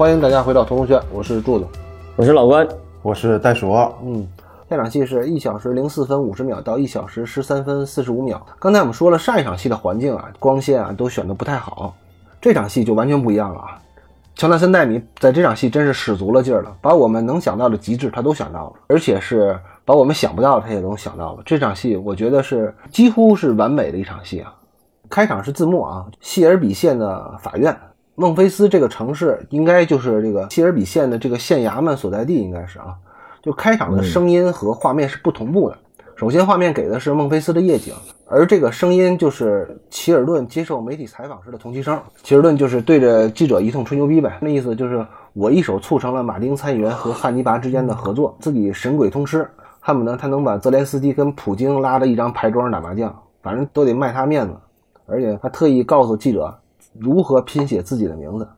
欢迎大家回到《同同学》，我是柱子，我是老关，我是袋鼠。嗯，这场戏是一小时零四分五十秒到一小时十三分四十五秒。刚才我们说了，上一场戏的环境啊、光线啊都选的不太好，这场戏就完全不一样了啊。乔纳森·戴米在这场戏真是使足了劲儿了，把我们能想到的极致他都想到了，而且是把我们想不到的他也都想到了。这场戏我觉得是几乎是完美的一场戏啊。开场是字幕啊，谢尔比县的法院，孟菲斯这个城市应该就是这个谢尔比县的这个县衙门所在地，应该是啊。就开场的声音和画面是不同步的。首先，画面给的是孟菲斯的夜景，而这个声音就是齐尔顿接受媒体采访时的同期声。齐尔顿就是对着记者一通吹牛逼呗，那意思就是我一手促成了马丁参议员和汉尼拔之间的合作，自己神鬼通吃，恨不得他能把泽连斯基跟普京拉到一张牌桌上打麻将，反正都得卖他面子。而且他特意告诉记者如何拼写自己的名字。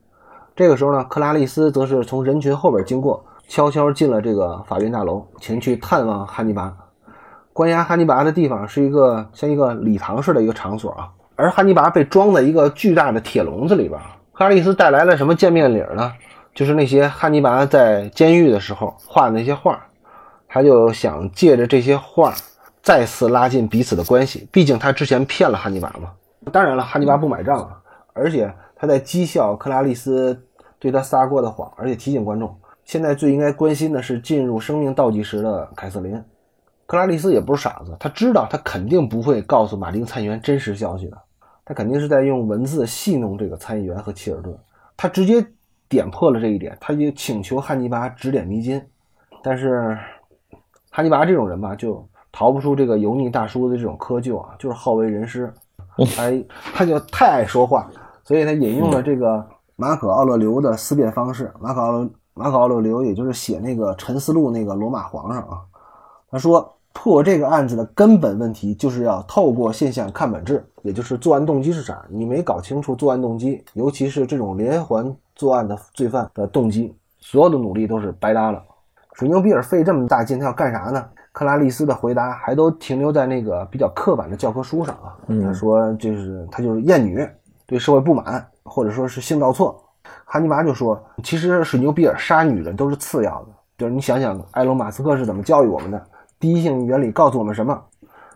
这个时候呢，克拉丽丝则是从人群后边经过，悄悄进了这个法院大楼，前去探望汉尼拔。关押汉尼拔的地方是一个像一个礼堂似的一个场所啊，而汉尼拔被装在一个巨大的铁笼子里边。克拉丽斯带来了什么见面礼呢？就是那些汉尼拔在监狱的时候画的那些画，他就想借着这些画再次拉近彼此的关系。毕竟他之前骗了汉尼拔嘛。当然了，汉尼拔不买账啊，而且他在讥笑克拉丽丝对他撒过的谎，而且提醒观众，现在最应该关心的是进入生命倒计时的凯瑟琳。克拉丽丝也不是傻子，他知道他肯定不会告诉马丁参议员真实消息的，他肯定是在用文字戏弄这个参议员和切尔顿。他直接点破了这一点，他就请求汉尼拔指点迷津。但是汉尼拔这种人吧，就逃不出这个油腻大叔的这种窠臼啊，就是好为人师。哎，他就太爱说话，所以他引用了这个马可·奥勒留的思辨方式。马可·奥勒马可·奥勒留，也就是写那个《沉思录》那个罗马皇上啊。他说，破这个案子的根本问题，就是要透过现象看本质，也就是作案动机是啥。你没搞清楚作案动机，尤其是这种连环作案的罪犯的动机，所有的努力都是白搭了。水牛比尔费这么大劲，他要干啥呢？克拉丽丝的回答还都停留在那个比较刻板的教科书上啊。他说，就是他就是厌女，对社会不满，或者说是性倒错。哈尼拔就说，其实水牛比尔杀女人都是次要的，就是你想想，埃隆·马斯克是怎么教育我们的？第一性原理告诉我们什么？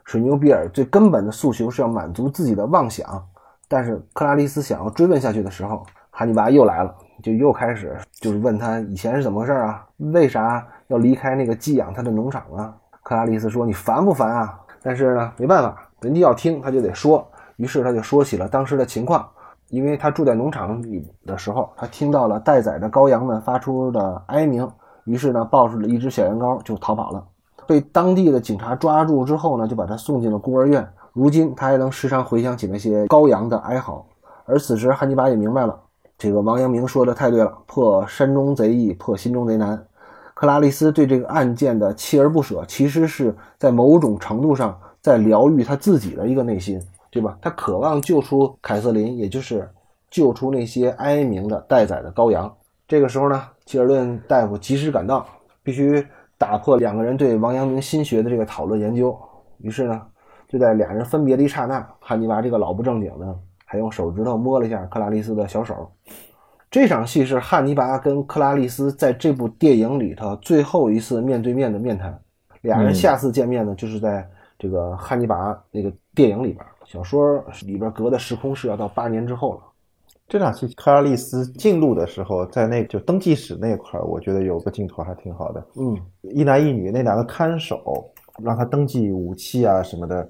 水牛比尔最根本的诉求是要满足自己的妄想。但是克拉丽丝想要追问下去的时候，哈尼拔又来了，就又开始就是问他以前是怎么回事啊？为啥要离开那个寄养他的农场啊？克拉丽丝说：“你烦不烦啊？”但是呢，没办法，人家要听他就得说。于是他就说起了当时的情况。因为他住在农场里的时候，他听到了待宰的羔羊们发出的哀鸣，于是呢，抱住了一只小羊羔就逃跑了。被当地的警察抓住之后呢，就把他送进了孤儿院。如今他还能时常回想起那些羔羊的哀嚎。而此时汉尼拔也明白了，这个王阳明说的太对了：破山中贼易，破心中贼难。克拉丽丝对这个案件的锲而不舍，其实是在某种程度上在疗愈他自己的一个内心，对吧？他渴望救出凯瑟琳，也就是救出那些哀鸣的待宰的羔羊。这个时候呢，吉尔顿大夫及时赶到，必须打破两个人对王阳明心学的这个讨论研究。于是呢，就在俩人分别的一刹那，汉尼拔这个老不正经的，还用手指头摸了一下克拉丽丝的小手。这场戏是汉尼拔跟克拉丽丝在这部电影里头最后一次面对面的面谈。俩人下次见面呢，就是在这个汉尼拔那个电影里边，小说里边隔的时空是要到八年之后了。这场戏，克拉丽丝进入的时候，在那就登记室那块儿，我觉得有个镜头还挺好的。嗯，一男一女那两个看守让他登记武器啊什么的，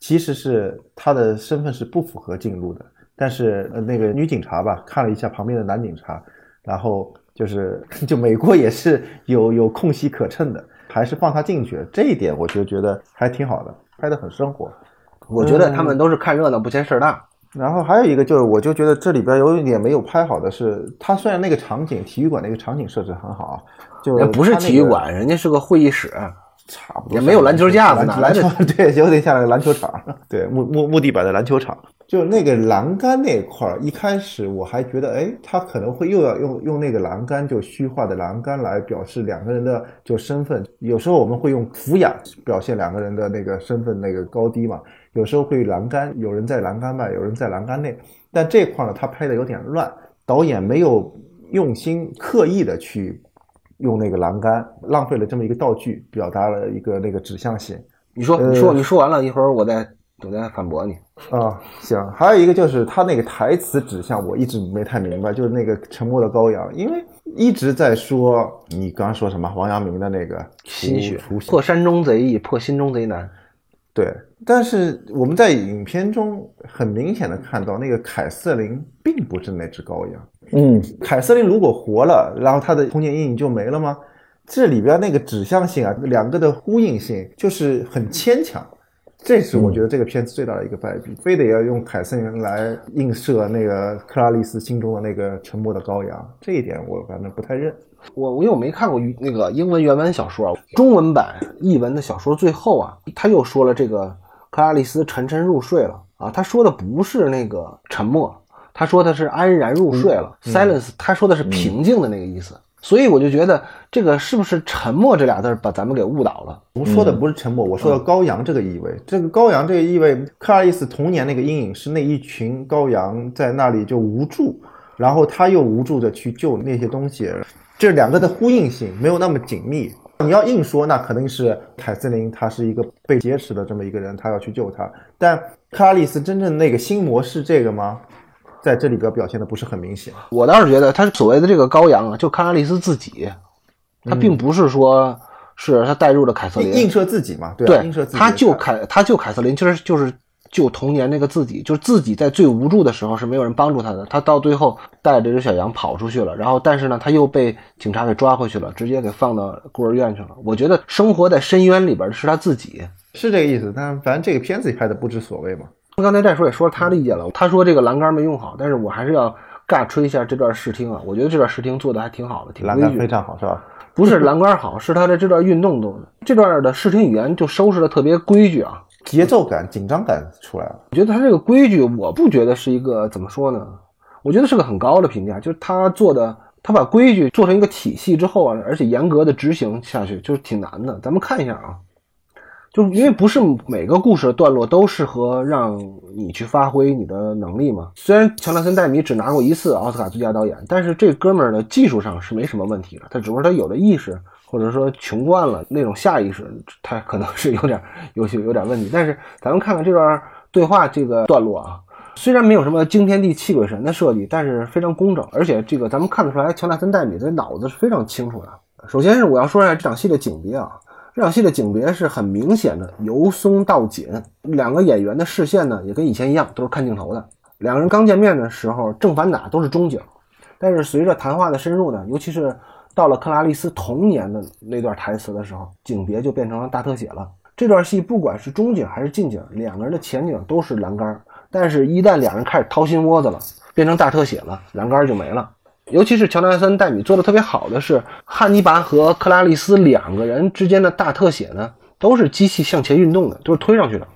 其实是他的身份是不符合进入的。但是呃，那个女警察吧，看了一下旁边的男警察，然后就是 就美国也是有有空隙可乘的，还是放他进去了。这一点我就觉得还挺好的，拍的很生活。我觉得他们都是看热闹不嫌事儿大。然后还有一个就是，我就觉得这里边有一点没有拍好的是，他虽然那个场景体育馆那个场景设置很好，就不是体育馆，人家是个会议室。差不多也没有篮球架子，篮篮球对，有点像个篮球场，对木木木地板的篮球场。就那个栏杆那块儿，一开始我还觉得，哎，他可能会又要用用那个栏杆，就虚化的栏杆来表示两个人的就身份。有时候我们会用俯仰表现两个人的那个身份那个高低嘛。有时候会栏杆，有人在栏杆外，有人在栏杆内。但这块呢，他拍的有点乱，导演没有用心刻意的去用那个栏杆，浪费了这么一个道具，表达了一个那个指向性。你说，你说，你说完了，一会儿我再我再反驳你。啊，行。还有一个就是他那个台词指向，我一直没太明白，就是那个沉默的羔羊，因为一直在说你刚刚说什么王阳明的那个心血破山中贼易，破心中贼难。对，但是我们在影片中很明显的看到，那个凯瑟琳并不是那只羔羊。嗯，凯瑟琳如果活了，然后她的童年阴影就没了吗？这里边那个指向性啊，两个的呼应性就是很牵强。这是我觉得这个片子最大的一个败笔，非得要用凯瑟琳来映射那个克拉丽丝心中的那个沉默的羔羊，这一点我反正不太认。我我因为我没看过那个英文原文小说，中文版译文的小说最后啊，他又说了这个克拉丽丝沉沉入睡了啊，他说的不是那个沉默，他说的是安然入睡了、s i l e n c e 他说的是平静的那个意思，所以我就觉得这个是不是沉默这俩字儿把咱们给误导了？我说的不是沉默，我说的羔羊这个意味。这个羔羊这个意味，克拉丽丝童年那个阴影是那一群羔羊在那里就无助，然后他又无助的去救那些东西，这两个的呼应性没有那么紧密。你要硬说，那肯定是凯瑟琳，她是一个被劫持的这么一个人，她要去救他。但克拉丽斯真正那个心魔是这个吗？在这里边表现的不是很明显。我倒是觉得他所谓的这个羔羊啊，就克拉丽斯自己，他并不是说是他带入了凯瑟琳，映射自己嘛，对吧？对映射自，己。他就凯他救凯瑟琳，其实就是救童年那个自己，就是自己在最无助的时候是没有人帮助他的，他到最后带着这只小羊跑出去了，然后但是呢他又被警察给抓回去了，直接给放到孤儿院去了。我觉得生活在深渊里边的是他自己。是这个意思，但反正这个片子也拍的不知所谓嘛。刚才戴叔也说了他的意见了，他说这个栏杆没用好，但是我还是要尬吹一下这段视听啊，我觉得这段视听做的还挺好的，挺规矩非。常好，是吧？不是栏杆好，是他的这段运动都这段的视听语言就收拾的特别规矩啊。节奏感、紧张感出来了。我觉得他这个规矩，我不觉得是一个怎么说呢？我觉得是个很高的评价，就是他做的，他把规矩做成一个体系之后啊，而且严格的执行下去，就是挺难的。咱们看一下啊，就是因为不是每个故事的段落都适合让你去发挥你的能力嘛。虽然乔纳森·戴米只拿过一次奥斯卡最佳导演，但是这哥们儿的技术上是没什么问题的，他只不过他有的意识。或者说穷惯了那种下意识，他可能是有点有些有点问题。但是咱们看看这段对话这个段落啊，虽然没有什么惊天地泣鬼神的设计，但是非常工整，而且这个咱们看得出来，乔纳森·戴米的脑子是非常清楚的。首先是我要说一下这场戏的景别啊，这场戏的景别是很明显的由松到紧，两个演员的视线呢也跟以前一样，都是看镜头的。两个人刚见面的时候正反打都是中景，但是随着谈话的深入呢，尤其是到了克拉丽丝童年的那段台词的时候，景别就变成了大特写了。这段戏不管是中景还是近景，两个人的前景都是栏杆，但是一旦两人开始掏心窝子了，变成大特写了，栏杆就没了。尤其是乔纳森·戴米做的特别好的是，汉尼拔和克拉丽丝两个人之间的大特写呢，都是机器向前运动的，都是推上去的，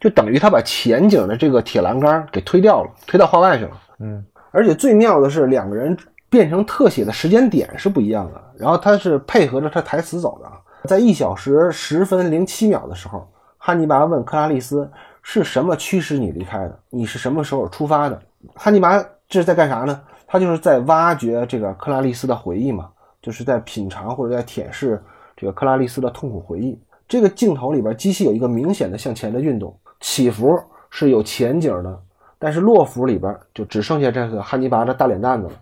就等于他把前景的这个铁栏杆给推掉了，推到画外去了。嗯，而且最妙的是，两个人变成特写的时间点是不一样的，然后他是配合着他台词走的。在一小时十分零七秒的时候，汉尼拔问克拉丽丝：“是什么驱使你离开的？你是什么时候出发的？”汉尼拔这是在干啥呢？他就是在挖掘这个克拉丽丝的回忆嘛，就是在品尝或者在舔舐这个克拉丽丝的痛苦回忆。这个镜头里边，机器有一个明显的向前的运动，起伏是有前景的，但是落伏里边就只剩下这个汉尼拔的大脸蛋子了。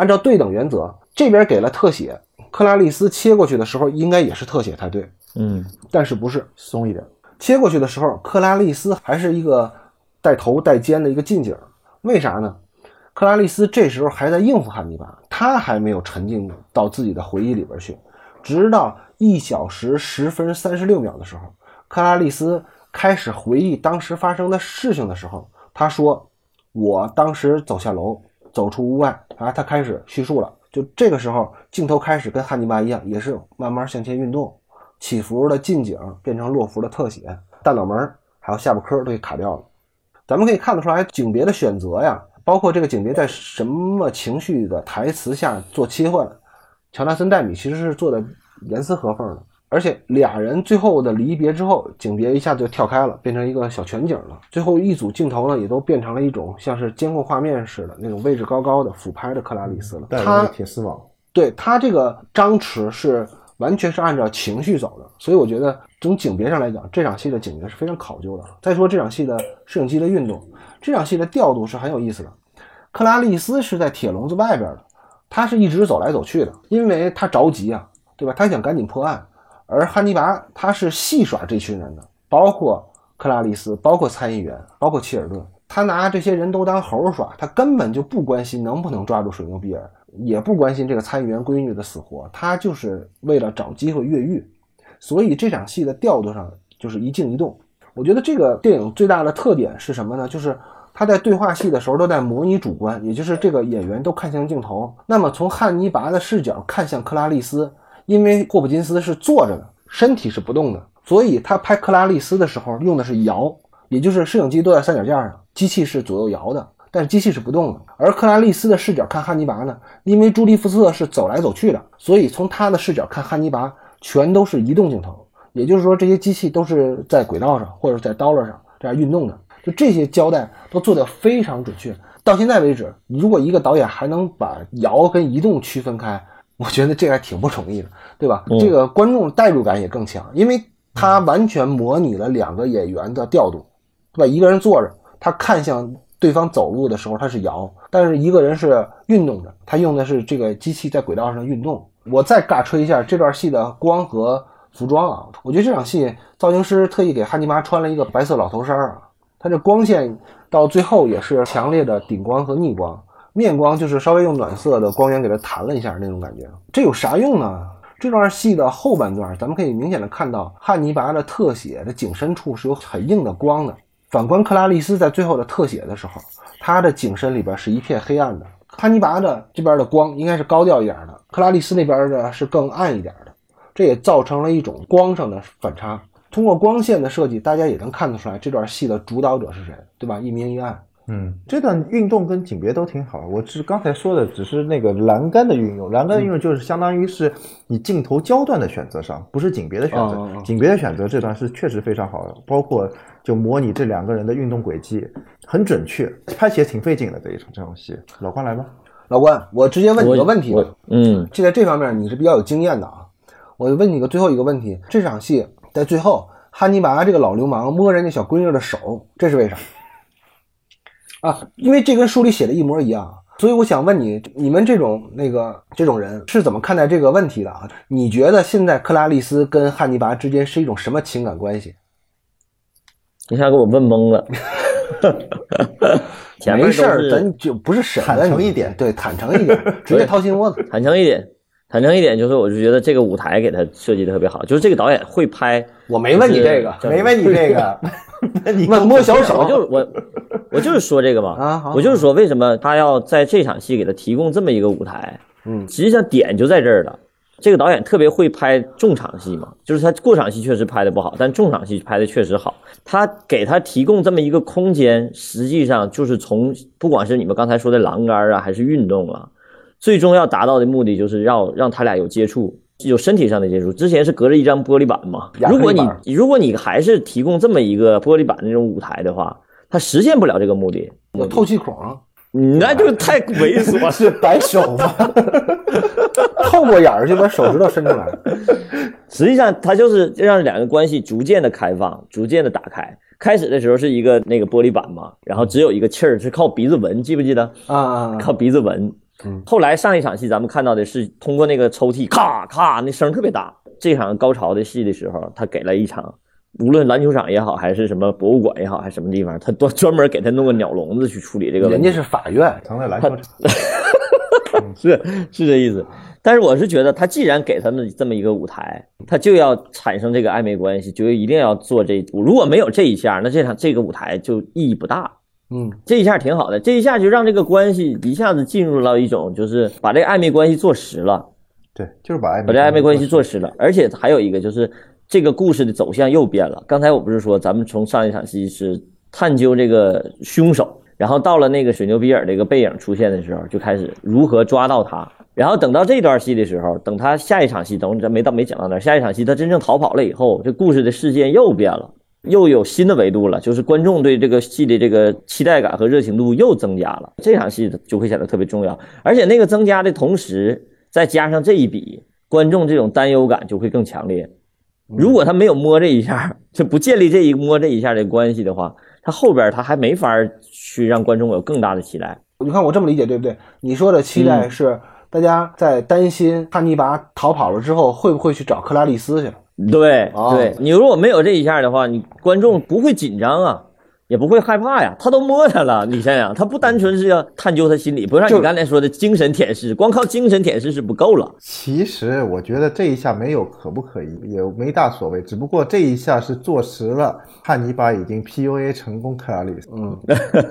按照对等原则，这边给了特写，克拉丽丝切过去的时候应该也是特写才对，嗯，但是不是松一点。切过去的时候，克拉丽丝还是一个带头带肩的一个近景，为啥呢？克拉丽丝这时候还在应付汉尼拔，她还没有沉浸到自己的回忆里边去。直到一小时十分三十六秒的时候，克拉丽丝开始回忆当时发生的事情的时候，她说：“我当时走下楼，走出屋外，啊，他开始叙述了。就这个时候，镜头开始跟汉尼拔一样，也是慢慢向前运动，起伏的近景变成落伏的特写，大脑门还有下巴颏儿都给卡掉了。咱们可以看得出来，景别的选择呀，包括这个景别在什么情绪的台词下做切换，乔纳森·戴米其实是做的严丝合缝的。而且俩人最后的离别之后，景别一下就跳开了，变成一个小全景了。最后一组镜头呢，也都变成了一种像是监控画面似的那种位置高高的俯拍的克拉丽丝了。他铁丝网，对他这个张弛是完全是按照情绪走的，所以我觉得从景别上来讲，这场戏的景别是非常考究的。再说这场戏的摄影机的运动，这场戏的调度是很有意思的。克拉丽丝是在铁笼子外边的，他是一直走来走去的，因为他着急啊，对吧？他想赶紧破案。而汉尼拔他是戏耍这群人的，包括克拉丽丝，包括参议员，包括切尔顿，他拿这些人都当猴耍，他根本就不关心能不能抓住水牛比尔，也不关心这个参议员闺女的死活，他就是为了找机会越狱。所以这场戏的调度上就是一静一动。我觉得这个电影最大的特点是什么呢？就是他在对话戏的时候都在模拟主观，也就是这个演员都看向镜头，那么从汉尼拔的视角看向克拉丽丝。因为霍普金斯是坐着的，身体是不动的，所以他拍克拉丽丝的时候用的是摇，也就是摄影机都在三脚架上，机器是左右摇的，但是机器是不动的。而克拉丽丝的视角看汉尼拔呢，因为朱利福斯特是走来走去的，所以从他的视角看汉尼拔全都是移动镜头，也就是说这些机器都是在轨道上或者在刀刃上这样运动的。就这些交代都做得非常准确。到现在为止，如果一个导演还能把摇跟移动区分开。我觉得这还挺不容易的，对吧？这个观众代入感也更强，因为他完全模拟了两个演员的调度，对吧？一个人坐着，他看向对方走路的时候他是摇，但是一个人是运动着，他用的是这个机器在轨道上运动。我再尬吹一下这段戏的光和服装啊，我觉得这场戏造型师特意给汉尼拔穿了一个白色老头衫啊，他这光线到最后也是强烈的顶光和逆光。面光就是稍微用暖色的光源给它弹了一下那种感觉，这有啥用呢？这段戏的后半段，咱们可以明显的看到汉尼拔的特写的颈深处是有很硬的光的。反观克拉丽丝在最后的特写的时候，她的颈身里边是一片黑暗的。汉尼拔的这边的光应该是高调一点的，克拉丽丝那边的是更暗一点的，这也造成了一种光上的反差。通过光线的设计，大家也能看得出来这段戏的主导者是谁，对吧？一明一暗。嗯，这段运动跟景别都挺好。我只刚才说的只是那个栏杆的运用，栏杆的运用就是相当于是你镜头焦段的选择上，不是景别的选择。景别的选择这段是确实非常好的，包括就模拟这两个人的运动轨迹，很准确，拍起来挺费劲的这一场这场戏。老关来吧，老关，我直接问你个问题。嗯，就在这方面你是比较有经验的啊。我问你个最后一个问题，这场戏在最后，汉尼拔这个老流氓摸人家小闺女的手，这是为啥？啊，因为这跟书里写的一模一样，所以我想问你，你们这种那个这种人是怎么看待这个问题的啊？你觉得现在克拉丽丝跟汉尼拔之间是一种什么情感关系？一下给我问懵了。没事儿，咱就不是审坦诚一点，对，坦诚一点，直接掏心窝子，坦诚一点。坦诚一点，就是我就觉得这个舞台给他设计的特别好，就是这个导演会拍。我没问你这个，没问你这个，你问摸小手，我就我我就是说这个嘛啊，我就是说为什么他要在这场戏给他提供这么一个舞台？嗯，实际上点就在这儿了。这个导演特别会拍重场戏嘛，就是他过场戏确实拍的不好，但重场戏拍的确实好。他给他提供这么一个空间，实际上就是从不管是你们刚才说的栏杆啊，还是运动啊。最终要达到的目的就是要让他俩有接触，有身体上的接触。之前是隔着一张玻璃板嘛？如果你如果你还是提供这么一个玻璃板那种舞台的话，它实现不了这个目的。有透气孔，你那就太猥琐，是摆手吗？透过眼儿就把手指头伸出来。实际上，它就是让两个关系逐渐的开放，逐渐的打开。开始的时候是一个那个玻璃板嘛，然后只有一个气儿，是靠鼻子闻，记不记得？啊，靠鼻子闻。后来上一场戏，咱们看到的是通过那个抽屉，咔咔，那声特别大。这场高潮的戏的时候，他给了一场，无论篮球场也好，还是什么博物馆也好，还是什么地方，他都专门给他弄个鸟笼子去处理这个。人家是法院，藏在篮球场，是是这意思。但是我是觉得，他既然给他们这么一个舞台，他就要产生这个暧昧关系，就一定要做这。如果没有这一下，那这场这个舞台就意义不大。嗯，这一下挺好的，这一下就让这个关系一下子进入到一种，就是把这个暧昧关系做实了。对，就是把暧昧把这暧昧关系做实了。而且还有一个就是，这个故事的走向又变了。刚才我不是说，咱们从上一场戏是探究这个凶手，然后到了那个水牛比尔这个背影出现的时候，就开始如何抓到他。然后等到这段戏的时候，等他下一场戏，等咱没到没讲到那儿，下一场戏他真正逃跑了以后，这故事的事件又变了，又有新的维度了，就是观众对这个戏的这个期待感和热情度又增加了，这场戏就会显得特别重要。而且那个增加的同时，再加上这一笔，观众这种担忧感就会更强烈。如果他没有摸这一下，就不建立这一摸这一下的关系的话，他后边他还没法去让观众有更大的期待。你看我这么理解对不对？你说的期待是大家在担心汉尼拔逃跑了之后会不会去找克拉丽丝去？对哦。对，你如果没有这一下的话，你观众不会紧张啊，也不会害怕呀。他都摸他了，你想想，他不单纯是要探究他心理，不像你刚才说的精神舔舐，光靠精神舔舐是不够了。其实我觉得这一下没有可不可以，也没大所谓，只不过这一下是坐实了汉尼拔已经 PUA 成功克拉丽丝，嗯，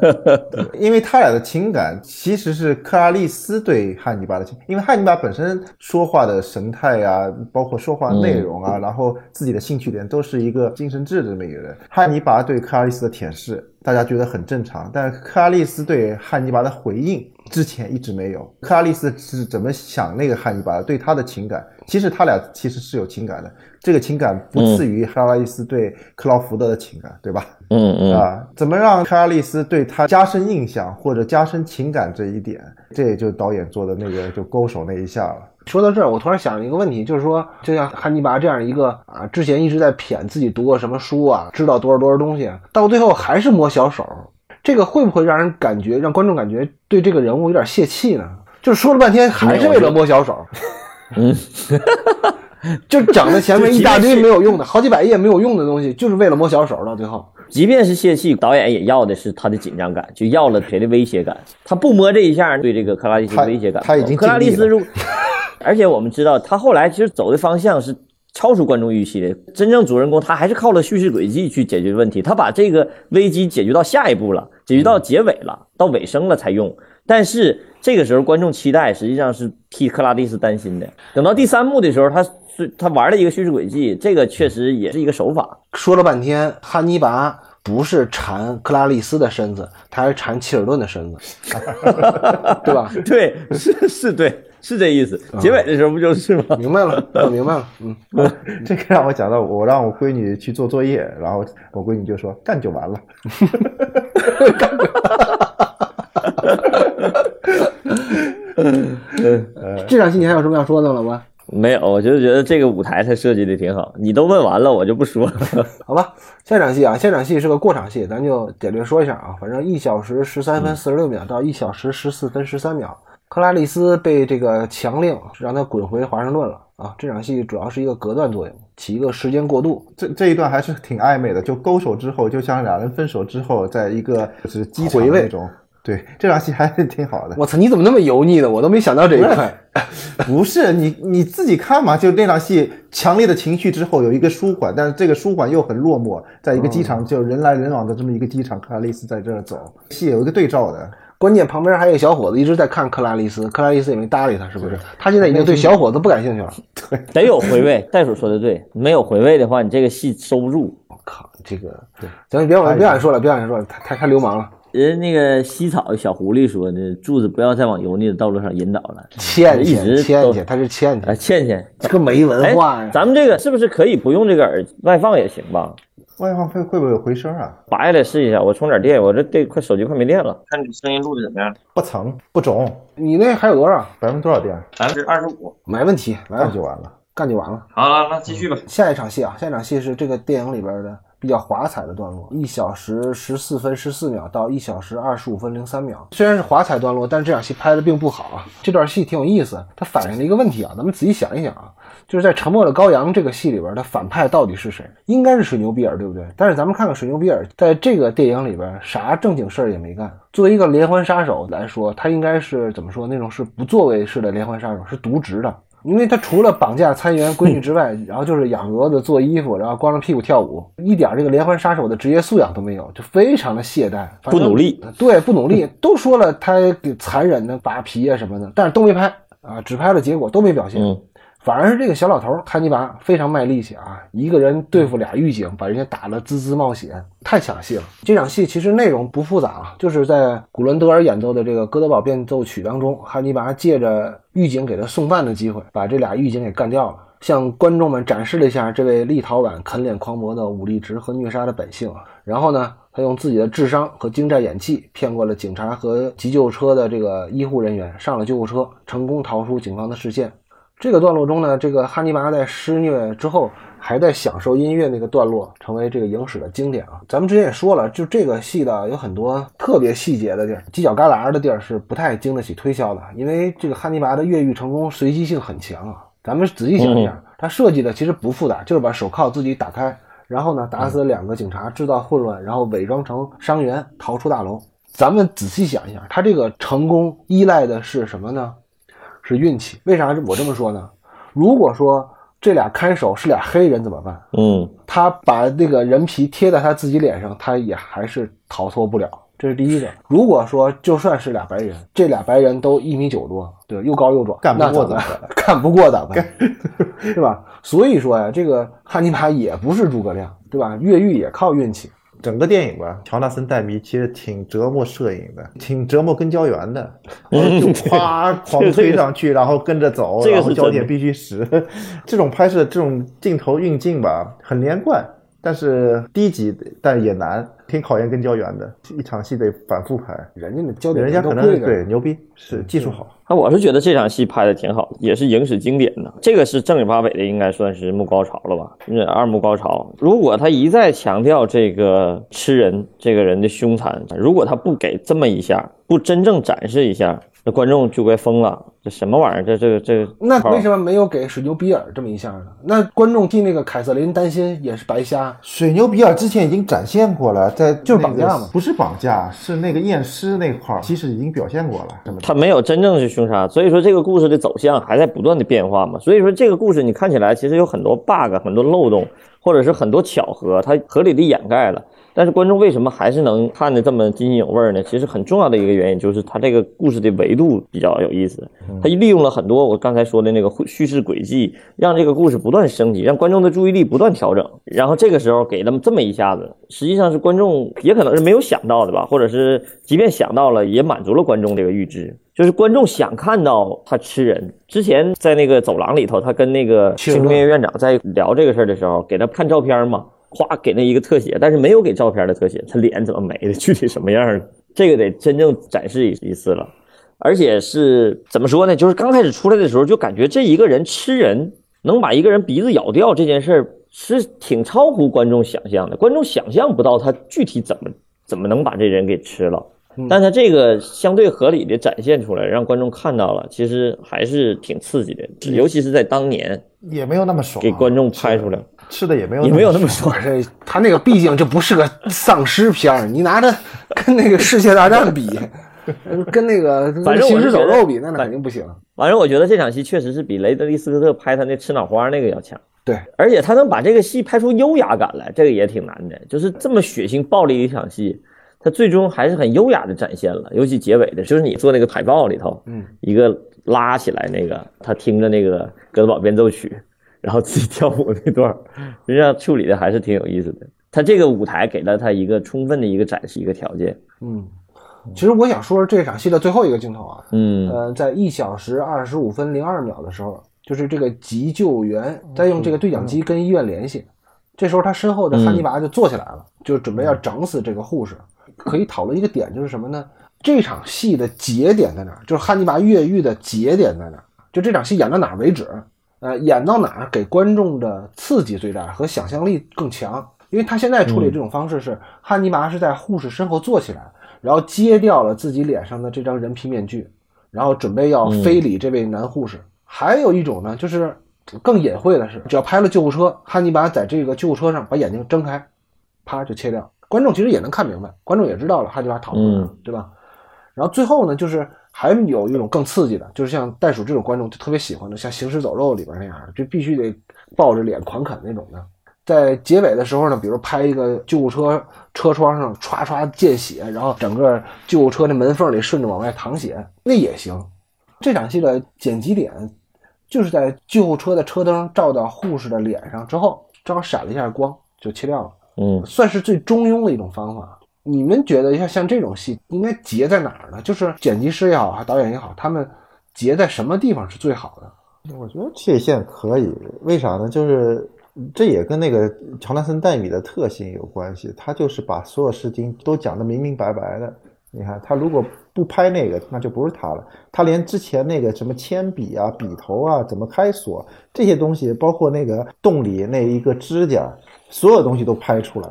因为他俩的情感其实是克拉丽丝对汉尼拔的情，因为汉尼拔本身说话的神态啊，包括说话内容啊，然后自己的兴趣点都是一个精神质的这么一个人。汉尼拔对克拉丽丝的舔舐，大家觉得很正常，但是克拉丽丝对汉尼拔的回应之前一直没有。克拉丽丝是怎么想那个汉尼拔的，对他的情感，其实他俩其实是有情感的，这个情感不次于克拉丽丝对克劳福德的情感，对吧？嗯嗯，啊，怎么让克拉丽丝对他加深印象或者加深情感这一点，这也就是导演做的那个就勾手那一下了。说到这儿，我突然想了一个问题，就是说，就像汉尼拔这样一个啊，之前一直在谝自己读过什么书啊，知道多少多少东西，到最后还是摸小手，这个会不会让人感觉，让观众感觉对这个人物有点泄气呢？就是说了半天还是为了摸小手，嗯，就讲的前面 一大堆没有用的，好几百页没有用的东西，就是为了摸小手，到最后。即便是泄气，导演也要的是他的紧张感，就要了谁的威胁感。他不摸这一下，对这个克拉丽丝威胁感。他已经克拉丽尽力了丝如，而且我们知道，他后来其实走的方向是超出观众预期的。真正主人公他还是靠了叙事轨迹去解决问题，他把这个危机解决到下一步了，解决到结尾了，到尾声了才用。但是这个时候观众期待实际上是替克拉丽丝担心的。等到第三幕的时候，他是他玩了一个叙事轨迹，这个确实也是一个手法。说了半天，汉尼拔不是缠克拉丽丝的身子，他是缠切尔顿的身子，对吧？对，是是，对，是这意思。结尾的时候不就是吗？明白了，我 明白了，嗯，这个让我想到，我让我闺女去做作业，然后我闺女就说干就完了。这场戏你还有什么要说的了吗？没有，我就觉得这个舞台它设计的挺好。你都问完了，我就不说了。好吧，下场戏啊，下场戏是个过场戏，咱就简略说一下啊。反正一小时十三分四十六秒到一小时十四分十三秒，克拉丽丝被这个强令让她滚回华盛顿了啊。这场戏主要是一个隔断作用，起一个时间过渡。这这一段还是挺暧昧的，就勾手之后，就像两人分手之后，在一个就是机场回味那种。对，这场戏还是挺好的。我操，你怎么那么油腻呢？我都没想到这一块。不是你你自己看嘛，就那场戏强烈的情绪之后有一个舒缓，但是这个舒缓又很落寞，在一个机场就人来人往的这么一个机场，克拉丽丝在这儿走，戏有一个对照的。关键旁边还有一个小伙子一直在看克拉丽丝，克拉丽丝也没搭理他，是不是？他现在已经对小伙子不感兴趣了。对得有回味。袋鼠说的对，没有回味的话，你这个戏收不住。我靠，这个对行，别往别往下说了，别往下说了，太太太流氓了。人那个西草小狐狸说的，柱子不要再往油腻的道路上引导了。倩倩，一直都倩倩，他是倩啊，倩，倩倩，这个没文哎化呀。咱们这个是不是可以不用这个耳外放也行吧？外放会会不会有回声啊？拔下来试一下，我充点电，我这电快手机快没电了。看你声音录的怎么样？不疼不肿，你那还有多少？百分之多少电？百分之二十五。没问题，那就完了。干就完了。好了，那继续吧。下一场戏啊，下一场戏是这个电影里边的比较华彩的段落，一小时十四分十四秒到一小时二十五分零三秒。虽然是华彩段落，但是这场戏拍的并不好啊。这段戏挺有意思，它反映了一个问题啊，咱们仔细想一想啊，就是在《沉默的羔羊》这个戏里边的反派到底是谁？应该是水牛比尔，对不对？但是咱们看看水牛比尔在这个电影里边啥正经事儿也没干。作为一个连环杀手来说，他应该是怎么说？那种是不作为式的连环杀手，是渎职的。因为他除了绑架参议员闺女之外，然后就是养蛾子、做衣服，然后光着屁股跳舞，一点这个连环杀手的职业素养都没有，就非常的懈怠，不努力。对，不努力。都说了他给残忍的扒皮啊什么的，但是都没拍啊，只拍了结果，都没表现。嗯反而是这个小老头汉尼拔非常卖力气啊，一个人对付俩狱警，把人家打得滋滋冒血，太抢戏了。这场戏其实内容不复杂啊，就是在古伦德尔演奏的这个《哥德堡变奏曲》当中，汉尼拔借着狱警给他送饭的机会，把这俩狱警给干掉了，向观众们展示了一下这位立陶宛啃脸狂魔的武力值和虐杀的本性啊。然后呢，他用自己的智商和精湛演技骗过了警察和急救车的这个医护人员，上了救护车，成功逃出警方的视线。这个段落中呢，这个汉尼拔在施虐之后还在享受音乐那个段落，成为这个影史的经典啊。咱们之前也说了，就这个戏的有很多特别细节的地儿，犄角旮旯的地儿是不太经得起推销的，因为这个汉尼拔的越狱成功随机性很强啊。咱们仔细想一想，他设计的其实不复杂，就是把手铐自己打开，然后呢打死两个警察，制造混乱，然后伪装成伤员逃出大楼。咱们仔细想一想，他这个成功依赖的是什么呢？是运气，为啥我这么说呢？如果说这俩看守是俩黑人怎么办？嗯，他把那个人皮贴在他自己脸上，他也还是逃脱不了。这是第一个。如果说就算是俩白人，这俩白人都一米九多，对，又高又壮，干不过咱们，干不过咱们，是吧？所以说呀，这个汉尼拔也不是诸葛亮，对吧？越狱也靠运气。整个电影吧，乔纳森戴米其实挺折磨摄影的，挺折磨跟焦员的，就夸狂推上去，然后跟着走，然后焦点必须实。这种拍摄，这种镜头运镜吧，很连贯，但是低级，但也难。挺考验跟焦原的，一场戏得反复拍，人家的焦点，人家可能对牛逼，是技术好。那我是觉得这场戏拍的挺好，也是影史经典的。这个是正儿八百的，应该算是幕高潮了吧？二幕高潮。如果他一再强调这个吃人这个人的凶残，如果他不给这么一下，不真正展示一下。那观众就该疯了，这什么玩意儿？这这个这个，那为什么没有给水牛比尔这么一下呢？那观众替那个凯瑟琳担心也是白瞎。水牛比尔之前已经展现过了，在就是绑架嘛，不是绑架，是那个验尸那块儿，其实已经表现过了。他没有真正是凶杀，所以说这个故事的走向还在不断的变化嘛。所以说这个故事你看起来其实有很多 bug，很多漏洞，或者是很多巧合，它合理的掩盖了。但是观众为什么还是能看得这么津津有味呢？其实很重要的一个原因就是他这个故事的维度比较有意思，他利用了很多我刚才说的那个叙事轨迹，让这个故事不断升级，让观众的注意力不断调整。然后这个时候给他们这么一下子，实际上是观众也可能是没有想到的吧，或者是即便想到了，也满足了观众这个预知，就是观众想看到他吃人。之前在那个走廊里头，他跟那个青春院院长在聊这个事儿的时候，给他看照片嘛。夸给那一个特写，但是没有给照片的特写，他脸怎么没的，具体什么样的，这个得真正展示一一次了。而且是怎么说呢？就是刚开始出来的时候，就感觉这一个人吃人，能把一个人鼻子咬掉这件事儿，是挺超乎观众想象的。观众想象不到他具体怎么怎么能把这人给吃了，但他这个相对合理的展现出来，让观众看到了，其实还是挺刺激的，尤其是在当年也没有那么爽，给观众拍出来。吃的也没有也没有那么爽，这他那个毕竟就不是个丧尸片儿，你拿着跟那个世界大战比，跟那个反正行尸走肉比，那那肯定不行。反正我觉得这场戏确实是比雷德利·斯科特拍他那吃脑花那个要强。对，而且他能把这个戏拍出优雅感来，这个也挺难的。就是这么血腥暴力的一场戏，他最终还是很优雅的展现了。尤其结尾的，就是你做那个海报里头，嗯，一个拉起来那个，他听着那个《哥德堡变奏曲》。然后自己跳舞那段，实际上处理的还是挺有意思的。他这个舞台给了他一个充分的一个展示一个条件。嗯，其实我想说这场戏的最后一个镜头啊，嗯，呃，在一小时二十五分零二秒的时候，就是这个急救员在用这个对讲机跟医院联系，这时候他身后的汉尼拔就坐起来了，就准备要整死这个护士。可以讨论一个点就是什么呢？这场戏的节点在哪？就是汉尼拔越狱的节点在哪？就这场戏演到哪为止？呃，演到哪儿给观众的刺激最大和想象力更强？因为他现在处理这种方式是，汉尼拔是在护士身后坐起来，然后揭掉了自己脸上的这张人皮面具，然后准备要非礼这位男护士。还有一种呢，就是更隐晦的是，只要拍了救护车，汉尼拔在这个救护车上把眼睛睁开，啪就切掉，观众其实也能看明白，观众也知道了汉尼拔逃了，对吧？然后最后呢，就是。还有一种更刺激的，就是像袋鼠这种观众就特别喜欢的，像《行尸走肉》里边那样的，就必须得抱着脸狂啃那种的。在结尾的时候呢，比如拍一个救护车车窗上唰唰溅血，然后整个救护车的门缝里顺着往外淌血，那也行。这场戏的剪辑点就是在救护车的车灯照到护士的脸上之后，正好闪了一下光，就切掉了，嗯，算是最中庸的一种方法。你们觉得像像这种戏应该结在哪儿呢？就是剪辑师也好，还导演也好，他们结在什么地方是最好的？我觉得切线可以，为啥呢？就是这也跟那个乔纳森·戴米的特性有关系，他就是把所有事情都讲得明明白白的。你看，他如果不拍那个，那就不是他了。他连之前那个什么铅笔啊、笔头啊、怎么开锁这些东西，包括那个洞里那一个指甲，所有东西都拍出来。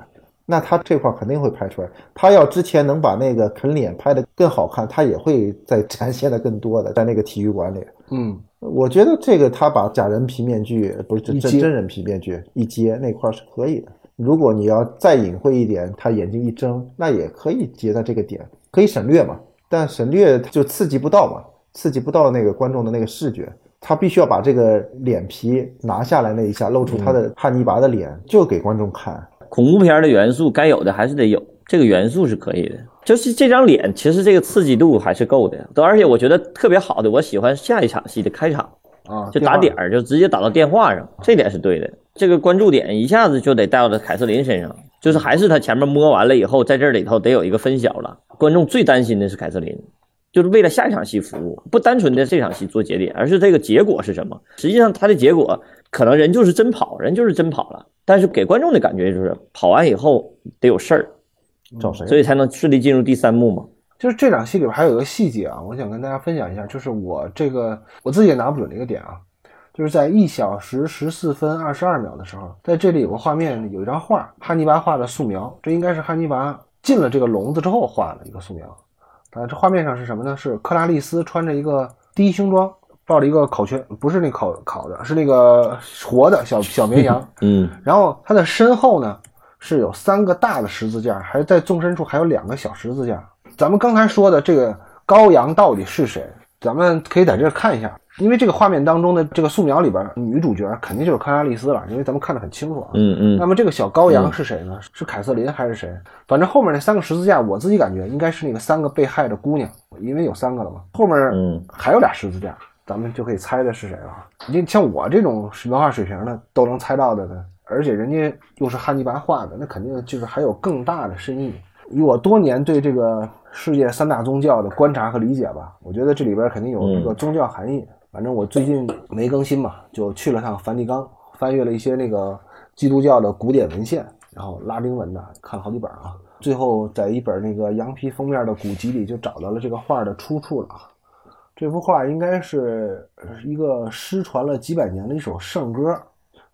那他这块肯定会拍出来。他要之前能把那个啃脸拍得更好看，他也会再展现的更多的，在那个体育馆里。嗯，我觉得这个他把假人皮面具不是真真真人皮面具一接那块儿是可以的。如果你要再隐晦一点，他眼睛一睁，那也可以接在这个点，可以省略嘛。但省略就刺激不到嘛，刺激不到那个观众的那个视觉。他必须要把这个脸皮拿下来那一下，露出他的汉尼拔的脸，就给观众看。恐怖片的元素该有的还是得有，这个元素是可以的。就是这张脸，其实这个刺激度还是够的。都而且我觉得特别好的，我喜欢下一场戏的开场，啊，就打点儿，就直接打到电话上，这点是对的。这个关注点一下子就得带到凯瑟琳身上，就是还是他前面摸完了以后，在这里头得有一个分晓了。观众最担心的是凯瑟琳，就是为了下一场戏服务，不单纯的这场戏做节点，而是这个结果是什么。实际上他的结果可能人就是真跑，人就是真跑了，但是给观众的感觉就是跑完以后得有事儿，找谁？所以才能顺利进入第三幕嘛。就是这场戏里边还有一个细节啊，我想跟大家分享一下，就是我这个我自己也拿不准的一个点啊，就是在一小时十四分二十二秒的时候，在这里有个画面，有一张画，汉尼拔画的素描，这应该是汉尼拔进了这个笼子之后画的一个素描。啊，这画面上是什么呢？是克拉丽丝穿着一个低胸装，抱着一个烤全，不是那烤烤的，是那个活的小小绵羊。嗯然后他的身后呢是有三个大的十字架，还在纵深处还有两个小十字架。咱们刚才说的这个羔羊到底是谁？咱们可以在这儿看一下，因为这个画面当中的这个素描里边，女主角肯定就是克拉丽丝了，因为咱们看得很清楚啊。嗯嗯那么这个小羔羊是谁呢？是凯瑟琳还是谁？反正后面那三个十字架，我自己感觉应该是那个三个被害的姑娘，因为有三个了嘛。后面嗯还有俩十字架，咱们就可以猜的是谁了。你像我这种文化水平的都能猜到的呢，而且人家又是汉尼拔画的，那肯定就是还有更大的深意。以我多年对这个世界三大宗教的观察和理解吧，我觉得这里边肯定有一个宗教含义。反正我最近没更新嘛，就去了趟梵蒂冈，翻阅了一些那个基督教的古典文献，然后拉丁文的看了好几本啊。最后在一本那个羊皮封面的古籍里就找到了这个画的出处了啊。这幅画应该是一个失传了几百年的一首圣歌，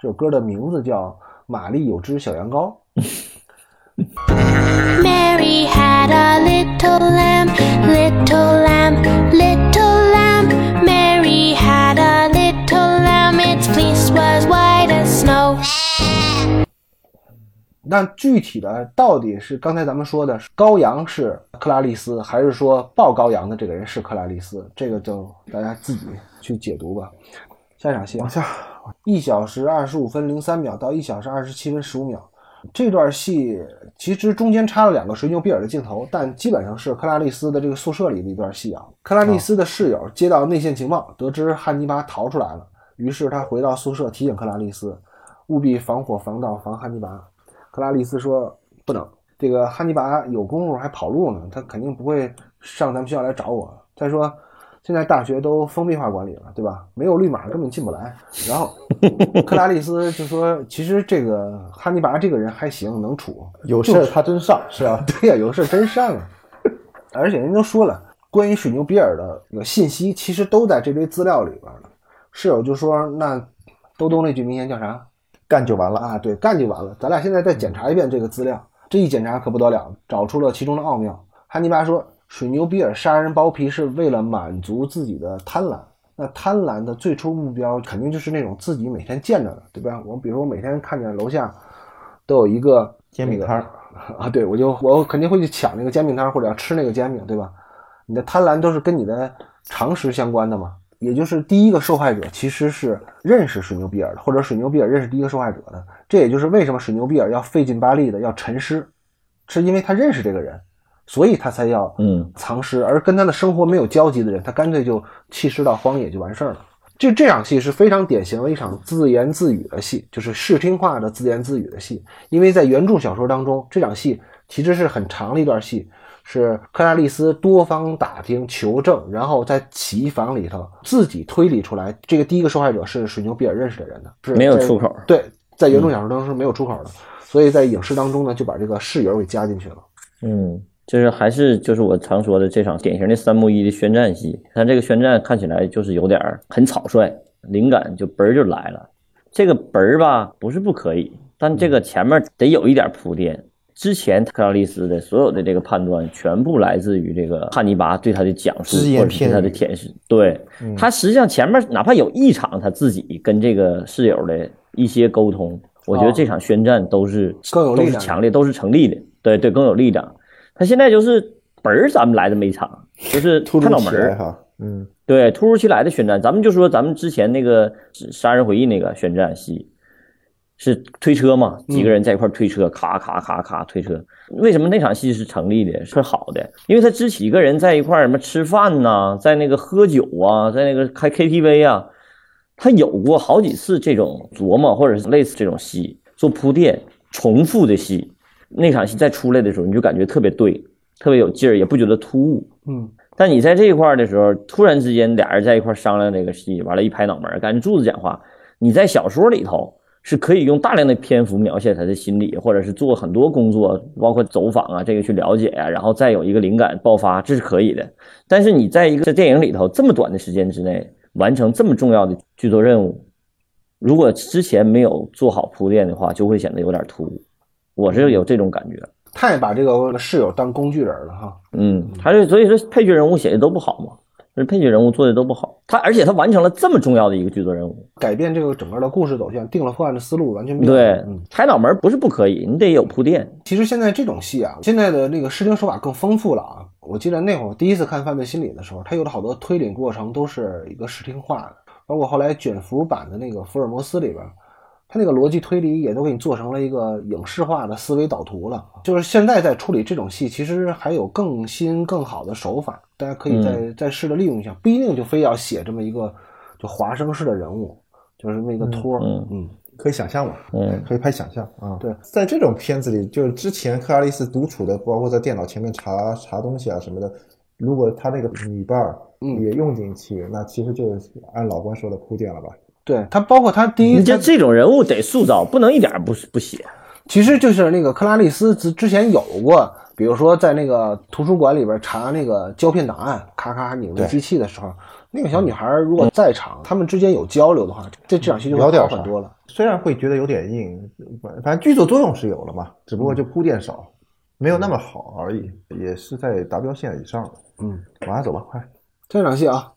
这首歌的名字叫《玛丽有只小羊羔》。Mary had a little lamb, little lamb, little lamb. Mary had a little lamb, its fleece was white as snow. 那具体的到底是刚才咱们说的高阳是克拉丽丝，还是说抱高羊的这个人是克拉丽丝？这个就大家自己去解读吧。下一场戏啊，往下，一小时二十五分零三秒到一小时二十七分十五秒，这段戏其实中间插了两个水牛比尔的镜头，但基本上是克拉丽丝的这个宿舍里的一段戏啊。克拉丽丝的室友接到内线情报，得知汉尼拔逃出来了，于是他回到宿舍提醒克拉丽丝，务必防火防盗防汉尼拔。克拉丽丝说不能，这个汉尼拔有功夫还跑路呢，他肯定不会上咱们学校来找我。再说现在大学都封闭化管理了，对吧？没有绿码根本进不来。然后 克拉丽丝就说，其实这个汉尼拔这个人还行，能处。有事他真上，是吧？对呀、有事真上啊！而且人都说了，关于水牛比尔的这个信息，其实都在这堆资料里边了。室友就说：“那兜兜那句名言叫啥？干就完了。啊，对，干就完了。咱俩现在再检查一遍这个资料，这一检查可不得了，找出了其中的奥妙。汉尼拔说，水牛比尔杀人剥皮是为了满足自己的贪婪。那贪婪的最初目标肯定就是那种自己每天见着的，对吧？我比如我每天看见楼下都有一个那个煎饼摊儿啊，对我就我肯定会去抢那个煎饼摊儿或者要吃那个煎饼，对吧？你的贪婪都是跟你的常识相关的嘛。也就是第一个受害者其实是认识水牛比尔的，或者水牛比尔认识第一个受害者的。这也就是为什么水牛比尔要费劲巴力的要沉尸，是因为他认识这个人，所以他才要嗯藏尸。而跟他的生活没有交集的人，他干脆就弃尸到荒野就完事儿了。这这场戏是非常典型的一场自言自语的戏，就是视听化的自言自语的戏。因为在原著小说当中，这场戏其实是很长的一段戏，是克拉丽丝多方打听求证，然后在起义房里头自己推理出来，这个第一个受害者是水牛比尔认识的人的，是没有出口对，在原著小说当中是没有出口的，所以在影视当中呢，就把这个室友给加进去了。嗯，就是还是就是我常说的这场典型的三幕一的宣战戏，但这个宣战看起来就是有点儿很草率，灵感就嘣儿就来了。这个嘣儿吧不是不可以，但这个前面得有一点铺垫。之前克劳利斯的所有的这个判断，全部来自于这个汉尼拔对他的讲述或者是对他的舔舐。对他实际上前面哪怕有一场他自己跟这个室友的一些沟通，我觉得这场宣战都是都更有力量是强烈，都是成立的。对对，更有力量。他现在就是本儿咱们来这么一场，就是 突脑门儿。哈，嗯，对，突如其来的宣战，咱们就说咱们之前那个《杀人回忆》那个宣战戏，是推车嘛？几个人在一块推车，咔咔咔咔推车。为什么那场戏是成立的，是好的？因为他这几个人在一块儿什么吃饭呐，在那个喝酒啊，在那个开 KTV 啊，他有过好几次这种琢磨，或者是类似这种戏做铺垫、重复的戏。那场戏再出来的时候，你就感觉特别对，特别有劲儿，也不觉得突兀。嗯，但你在这一块儿的时候，突然之间俩人在一块儿商量这个戏，完了，一拍脑门儿，赶紧柱子讲话。你在小说里头是可以用大量的篇幅描写他的心理，或者是做很多工作，包括走访啊，这个去了解呀、然后再有一个灵感爆发，这是可以的。但是你在一个在电影里头这么短的时间之内完成这么重要的剧作任务，如果之前没有做好铺垫的话，就会显得有点突兀。我是有这种感觉。太把这个室友当工具人了哈。嗯，还是所以说配角人物写的都不好嘛，就是配角人物做的都不好。他而且他完成了这么重要的一个剧作任务，改变这个整个的故事走向，定了破案的思路，完全变了。对嗯，，拍脑门不是不可以，你得有铺垫。其实现在这种戏啊，现在的那个视听手法更丰富了啊。我记得那会儿第一次看《犯罪心理》的时候，他有的好多推理过程都是一个视听化的，包括后来卷福版的那个《福尔摩斯》里边，它那个逻辑推理也都给你做成了一个影视化的思维导图了。就是现在在处理这种戏，其实还有更新更好的手法，大家可以再、再试着利用一下，不一定就非要写这么一个就华生式的人物，就是那个托儿。嗯嗯可以想象嘛，嗯可以拍想象啊。对，在这种片子里，就是之前克拉丽丝独处的，包括在电脑前面查查东西啊什么的，如果他那个女伴儿嗯也用进去，那其实就是按老关说的铺垫了吧。对他，包括他第一，你这他这种人物得塑造，不能一点儿不不写。其实就是那个克拉丽丝之之前有过，比如说在那个图书馆里边查那个胶片档案，咔咔拧着机器的时候，那个小女孩如果在场，他们之间有交流的话，这这场戏就好很多了。虽然会觉得有点硬，反正剧作作用是有了嘛，只不过就铺垫少，没有那么好而已，也是在达标线以上了。嗯，往下走吧，快。这场戏啊，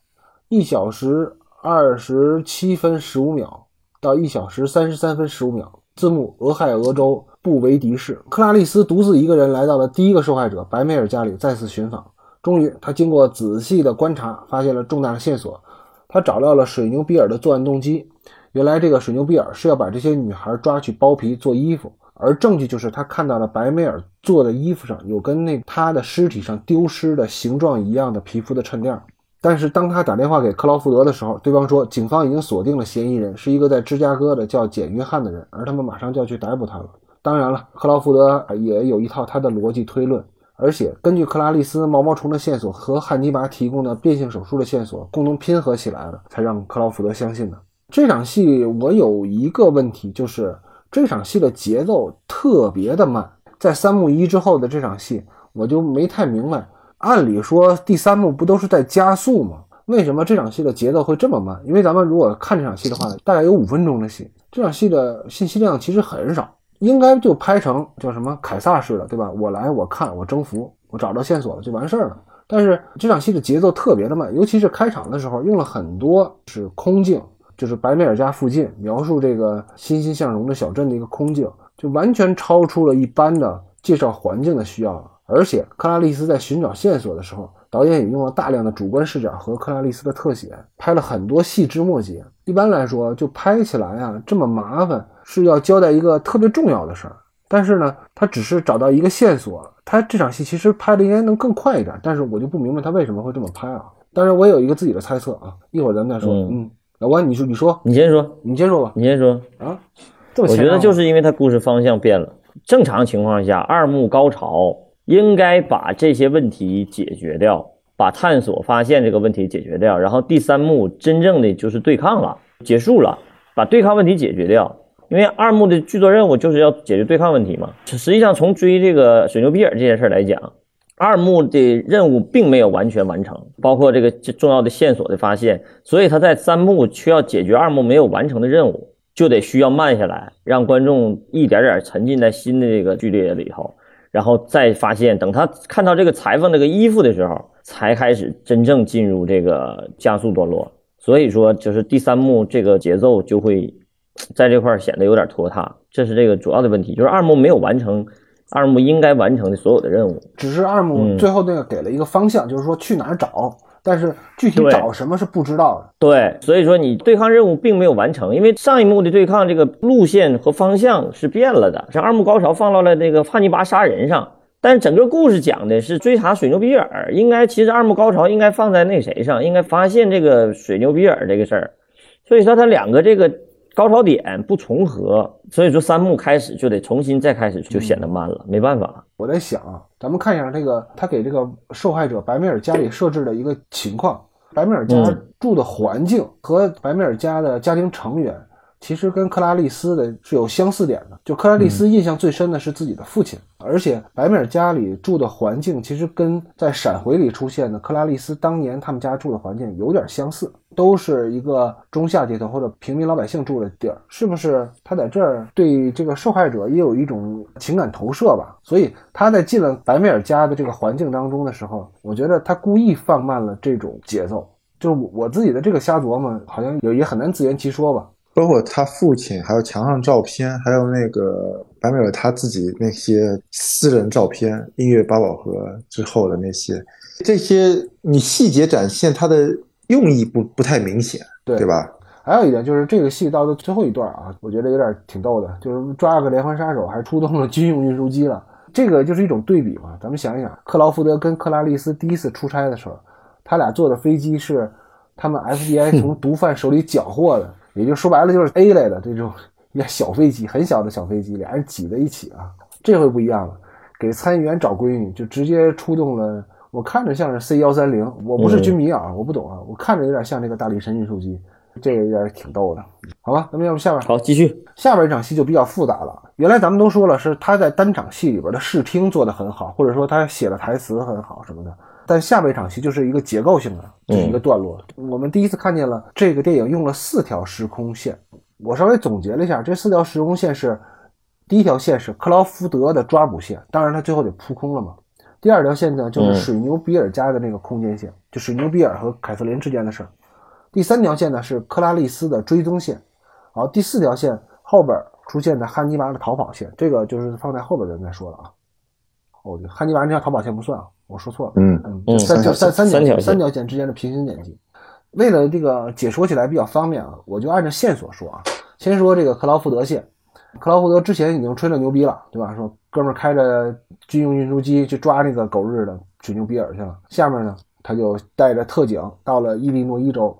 一小时二十七分十五秒到一小时三十三分十五秒，字幕俄亥俄州布维迪市，克拉丽丝独自一个人来到了第一个受害者白梅尔家里，再次寻访。终于，他经过仔细的观察，发现了重大的线索。他找到了水牛比尔的作案动机。原来，这个水牛比尔是要把这些女孩抓去剥皮做衣服，而证据就是他看到了白梅尔做的衣服上有跟那他的尸体上丢失的形状一样的皮肤的衬垫。但是当他打电话给克劳福德的时候，对方说警方已经锁定了嫌疑人，是一个在芝加哥的叫简约翰的人，而他们马上就要去逮捕他了。当然了，克劳福德也有一套他的逻辑推论，而且根据克拉丽丝毛毛虫的线索和汉尼拔提供的变性手术的线索共同拼合起来了，才让克劳福德相信的。这场戏我有一个问题，就是这场戏的节奏特别的慢，在三幕一之后的这场戏，我就没太明白。按理说第三幕不都是在加速吗？为什么这场戏的节奏会这么慢？因为咱们如果看这场戏的话，大概有五分钟的戏，这场戏的信息量其实很少，应该就拍成叫什么凯撒式的，对吧？我来，我看，我征服，我找到线索了就完事儿了。但是这场戏的节奏特别的慢，尤其是开场的时候用了很多是空镜，就是白梅尔家附近描述这个欣欣向荣的小镇的一个空镜，就完全超出了一般的介绍环境的需要了。而且克拉丽丝在寻找线索的时候，导演也用了大量的主观视角和克拉丽丝的特写，拍了很多细枝末节。一般来说，就拍起来啊这么麻烦，是要交代一个特别重要的事儿。但是呢，他只是找到一个线索，他这场戏其实拍的应该能更快一点。但是我就不明白他为什么会这么拍啊。当然，我有一个自己的猜测啊，一会儿咱们再说。嗯嗯，老关，你说，你说，你先说，你先说吧。你先说。啊，这么我觉得就是因为他故事方向变了。正常情况下，二幕高潮应该把这些问题解决掉，把探索发现这个问题解决掉，然后第三幕真正的就是对抗了，结束了，把对抗问题解决掉。因为二幕的剧作任务就是要解决对抗问题嘛。实际上，从追这个水牛比尔这件事来讲，二幕的任务并没有完全完成，包括这个重要的线索的发现，所以他在三幕需要解决二幕没有完成的任务，就得需要慢下来，让观众一点点沉浸在新的这个剧烈里头，然后再发现，等他看到这个裁缝这个衣服的时候，才开始真正进入这个加速段落。所以说，就是第三幕这个节奏就会在这块显得有点拖沓，这是这个主要的问题，就是二幕没有完成二幕应该完成的所有的任务。只是二幕嗯最后那个给了一个方向，就是说去哪儿找，但是具体找什么是不知道的。对，所以说你对抗任务并没有完成，因为上一幕的对抗这个路线和方向是变了的，是二幕高潮放到了那个汉尼拔杀人上，但是整个故事讲的是追查水牛比尔，应该其实二幕高潮应该放在那谁上，应该发现这个水牛比尔这个事儿，所以说他两个这个高潮点不重合，所以说三幕开始就得重新再开始，就显得慢了，没办法。我在想啊，咱们看一下这个他给这个受害者白米尔家里设置的一个情况，白米尔家嗯住的环境和白米尔家的家庭成员。其实跟克拉丽斯的是有相似点的，就克拉丽斯印象最深的是自己的父亲，而且白米尔家里住的环境其实跟在闪回里出现的克拉丽斯当年他们家住的环境有点相似，都是一个中下阶层或者平民老百姓住的地儿，是不是？他在这儿对这个受害者也有一种情感投射吧？所以他在进了白米尔家的这个环境当中的时候，我觉得他故意放慢了这种节奏。就是我我自己的这个瞎琢磨，好像也也很难自圆其说吧。包括他父亲，还有墙上照片，还有那个白美尔他自己那些私人照片，音乐八宝盒之后的那些，这些你细节展现他的用意不不太明显，对对吧？还有一点就是这个戏到了最后一段啊，我觉得有点挺逗的，就是抓个连环杀手，还出动了军用运输机了。这个就是一种对比嘛。咱们想一想，克劳福德跟克拉丽丝第一次出差的时候，他俩坐的飞机是他们 FBI 从毒贩手里缴获的，也就说白了就是 A 类的这种小飞机，很小的小飞机，俩人挤在一起啊。这回不一样了，给参议员找闺女，就直接出动了。我看着像是 C 幺三零，我不是军迷啊，我不懂啊，我看着有点像这个大力神运输机，这个有点挺逗的。好吧，咱们要不下边好，继续。下边一场戏就比较复杂了。原来咱们都说了，是他在单场戏里边的视听做得很好，或者说他写的台词很好什么的。但下半场戏就是一个结构性的，就是一个段落。我们第一次看见了这个电影用了四条时空线。我稍微总结了一下，这四条时空线是：第一条线是克劳福德的抓捕线，当然他最后得扑空了嘛。第二条线呢，就是嗯水牛比尔家的那个空间线，就水牛比尔和凯瑟琳之间的事儿。第三条线呢是克拉丽丝的追踪线，好，第四条线后边出现的汉尼拔的逃跑线，这个就是放在后边咱再说了啊。哦，对，汉尼拔这条逃跑线不算啊，我说错了。嗯嗯，嗯三条三三角三角线三条线之间的平行剪辑。为了这个解说起来比较方便啊，我就按照线索说啊。先说这个克劳福德线，克劳福德之前已经吹了牛逼了，对吧？说哥们儿开着军用运输机去抓那个狗日的水牛比尔去了。下面呢，他就带着特警到了伊利诺伊州，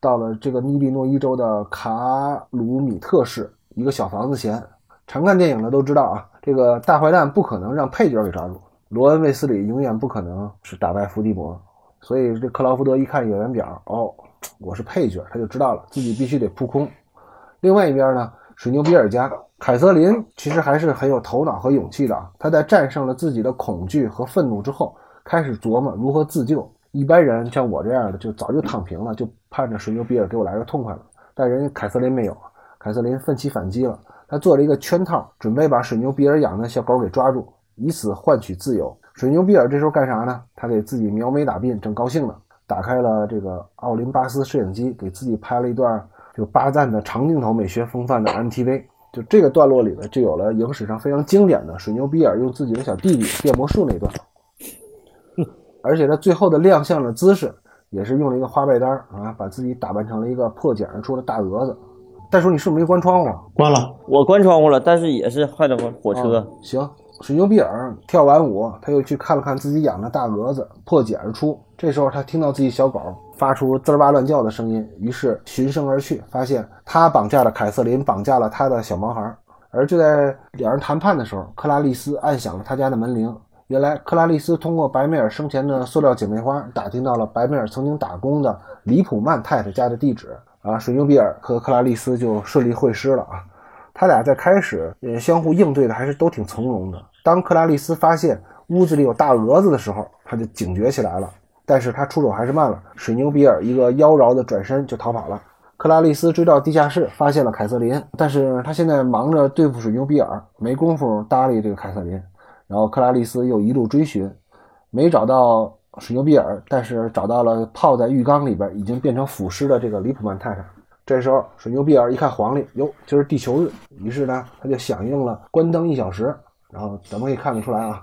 到了这个伊利诺伊州的卡鲁米特市一个小房子前。常看电影的都知道啊，这个大坏蛋不可能让配角给抓住，罗恩·卫斯理永远不可能是打败伏地魔。所以这克劳福德一看演员表，哦，我是配角，他就知道了自己必须得扑空。另外一边呢，水牛比尔家凯瑟琳其实还是很有头脑和勇气的啊。她在战胜了自己的恐惧和愤怒之后，开始琢磨如何自救。一般人像我这样的，就早就躺平了，就盼着水牛比尔给我来个痛快了。但人家凯瑟琳没有，凯瑟琳奋起反击了。她做了一个圈套，准备把水牛比尔养的小狗给抓住，以此换取自由。水牛比尔这时候干啥呢？他给自己描眉打鬓，正高兴呢，打开了这个奥林巴斯摄影机，给自己拍了一段就巴赞的长镜头美学风范的 MTV。就这个段落里呢，就有了影史上非常经典的水牛比尔用自己的小弟弟变魔术那段，而且他最后的亮相的姿势也是用了一个花拜单儿啊，把自己打扮成了一个破茧而出的大蛾子。大叔，你是不是没关窗户啊？关了，我关窗户了，但是也是坏的火车。啊行，水牛比尔跳完舞，他又去看了看自己养的大蛾子，破茧而出。这时候他听到自己小狗发出滋儿哇乱叫的声音，于是循声而去，发现他绑架了凯瑟琳，绑架了他的小毛孩。而就在两人谈判的时候，克拉丽丝按响了他家的门铃。原来，克拉丽丝通过白梅尔生前的塑料姐妹花打听到了白梅尔曾经打工的里普曼太太家的地址啊。水牛比尔和克拉丽丝就顺利会师了啊。他俩在开始也相互应对的还是都挺从容的。当克拉丽丝发现屋子里有大蛾子的时候，他就警觉起来了。但是他出手还是慢了，水牛比尔一个妖娆的转身就逃跑了。克拉丽丝追到地下室，发现了凯瑟琳，但是他现在忙着对付水牛比尔，没工夫搭理这个凯瑟琳。然后克拉丽丝又一路追寻，没找到水牛比尔，但是找到了泡在浴缸里边已经变成腐尸的这个里普曼太太。这时候水牛比尔一看黄历，哟，今儿地球日，于是呢他就响应了关灯一小时。然后咱们可以看得出来啊，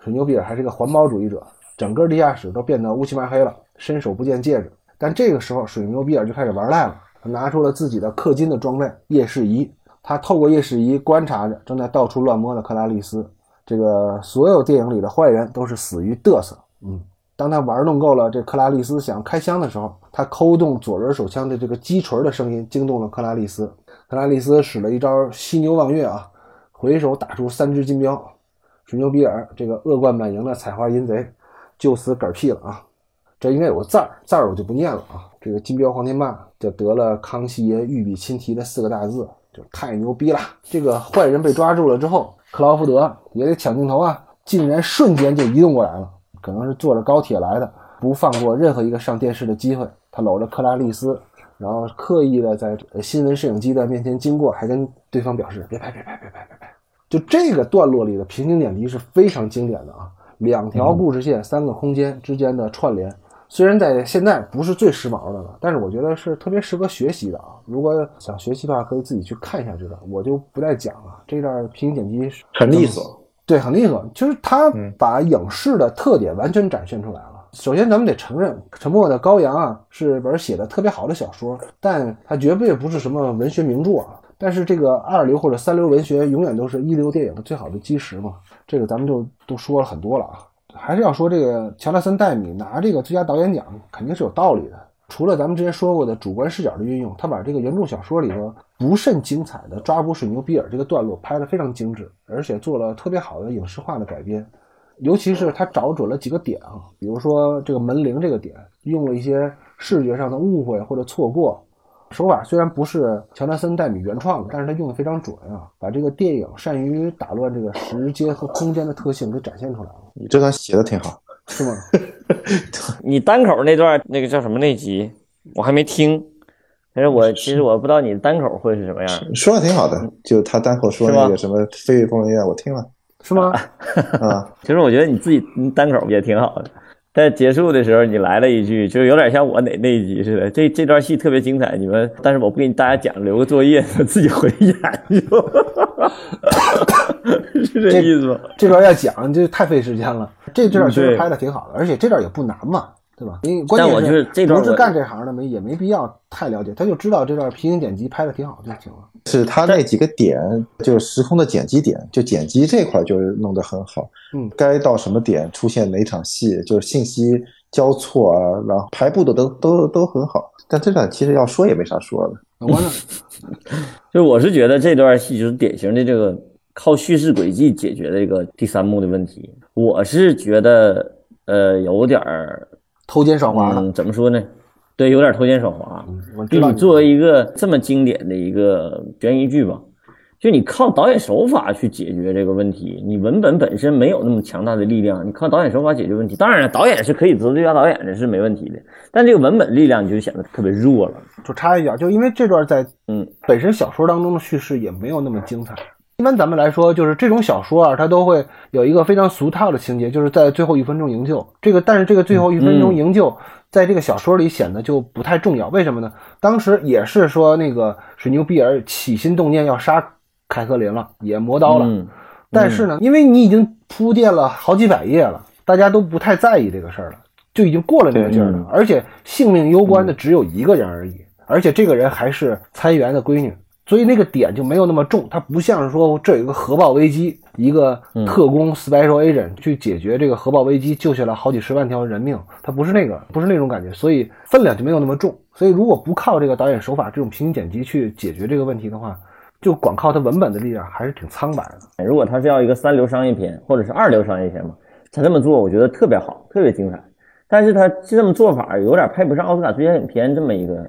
水牛比尔还是个环保主义者，整个地下室都变得乌漆麻黑了，伸手不见戒指。但这个时候水牛比尔就开始玩赖了，他拿出了自己的氪金的装备夜视仪，他透过夜视仪观察着正在到处乱摸的克拉丽丝。这个所有电影里的坏人都是死于嘚瑟。嗯，当他玩弄够了这克拉丽丝想开枪的时候，他抠动左轮手枪的这个击锤的声音惊动了克拉丽丝。克拉丽丝使了一招犀牛望月啊，回手打出三只金镖。水牛比尔这个恶贯满盈的采花淫贼就此嗝屁了啊！这应该有个字儿，字儿我就不念了啊。这个金镖黄天霸就得了康熙爷御笔亲题的四个大字，就太牛逼了。这个坏人被抓住了之后。克劳福德也得抢镜头啊，竟然瞬间就移动过来了，可能是坐着高铁来的，不放过任何一个上电视的机会。他搂着克拉丽丝，然后刻意的在新闻摄影机的面前经过，还跟对方表示别拍别拍别拍别拍。就这个段落里的平行剪辑是非常经典的啊，两条故事线、三个空间之间的串联。虽然在现在不是最时髦的了，但是我觉得是特别适合学习的啊。如果想学习的话，可以自己去看一下这段，我就不再讲了。这段平行剪辑很利索，对，很利索，就是他把影视的特点完全展现出来了。首先，咱们得承认，《沉默的羔羊》啊是本写的特别好的小说，但它绝对不是什么文学名著啊。但是这个二流或者三流文学永远都是一流电影的最好的基石嘛，这个咱们就都说了很多了啊。还是要说这个乔纳森·戴米拿这个最佳导演奖肯定是有道理的。除了咱们之前说过的主观视角的运用，他把这个原著小说里头不甚精彩的抓捕水牛比尔这个段落拍得非常精致，而且做了特别好的影视化的改编。尤其是他找准了几个点啊，比如说这个门铃这个点，用了一些视觉上的误会或者错过。手法虽然不是乔纳森·戴米原创的，但是他用的非常准啊，把这个电影善于打乱这个时间和空间的特性给展现出来了。你这段写的挺好，是吗？你单口那段那个叫什么那集，我还没听。但是我其实我不知道你单口会是什么样。说的挺好的，就他单口说那个什么《飞越疯人院》，我听了，是吗？啊，其实我觉得你自己单口也挺好的。在结束的时候，你来了一句，就有点像我哪那一集似的。这这段戏特别精彩，你们，但是我不给你大家讲，留个作业，自己回去研究，是这意思吗？这段要讲，这太费时间了。这这段其实拍的挺好的，而且这段也不难嘛，对吧？你关键是这段不是干这行的没也没必要太了解，他就知道这段平行剪辑拍的挺好就行了。是他那几个点，就是时空的剪辑点，就剪辑这块就弄得很好。嗯，该到什么点出现哪场戏，就是信息交错啊，然后排布的都都都很好。但这段其实要说也没啥说的。我呢，就我是觉得这段戏就是典型的这个靠叙事轨迹解决的一个第三幕的问题。我是觉得呃有点儿偷奸耍滑嗯，怎么说呢？对，有点偷奸耍滑。我知道就你作为一个这么经典的一个悬疑剧吧，就你靠导演手法去解决这个问题，你文本本身没有那么强大的力量，你靠导演手法解决问题，当然了，导演是可以得最佳导演的，是没问题的，但这个文本力量你就显得特别弱了。就插一脚，就因为这段在嗯本身小说当中的叙事也没有那么精彩。一般咱们来说，就是这种小说啊，它都会有一个非常俗套的情节，就是在最后一分钟营救。这个，但是这个最后一分钟营救，在这个小说里显得就不太重要。为什么呢？当时也是说那个水牛比尔起心动念要杀凯瑟琳了，也磨刀了。嗯但是呢，因为你已经铺垫了好几百页了，大家都不太在意这个事儿了，就已经过了那个劲儿了。而且性命攸关的只有一个人而已，而且这个人还是参议员的闺女。所以那个点就没有那么重，它不像是说这有一个核爆危机，一个特工 special agent 去解决这个核爆危机，救下来好几十万条人命，它不是那个，不是那种感觉，所以分量就没有那么重。所以如果不靠这个导演手法这种平行剪辑去解决这个问题的话，就光靠它文本的力量还是挺苍白的。如果他是要一个三流商业片或者是二流商业片嘛，他这么做我觉得特别好，特别精彩。但是他这么做法有点配不上奥斯卡最佳影片这么一个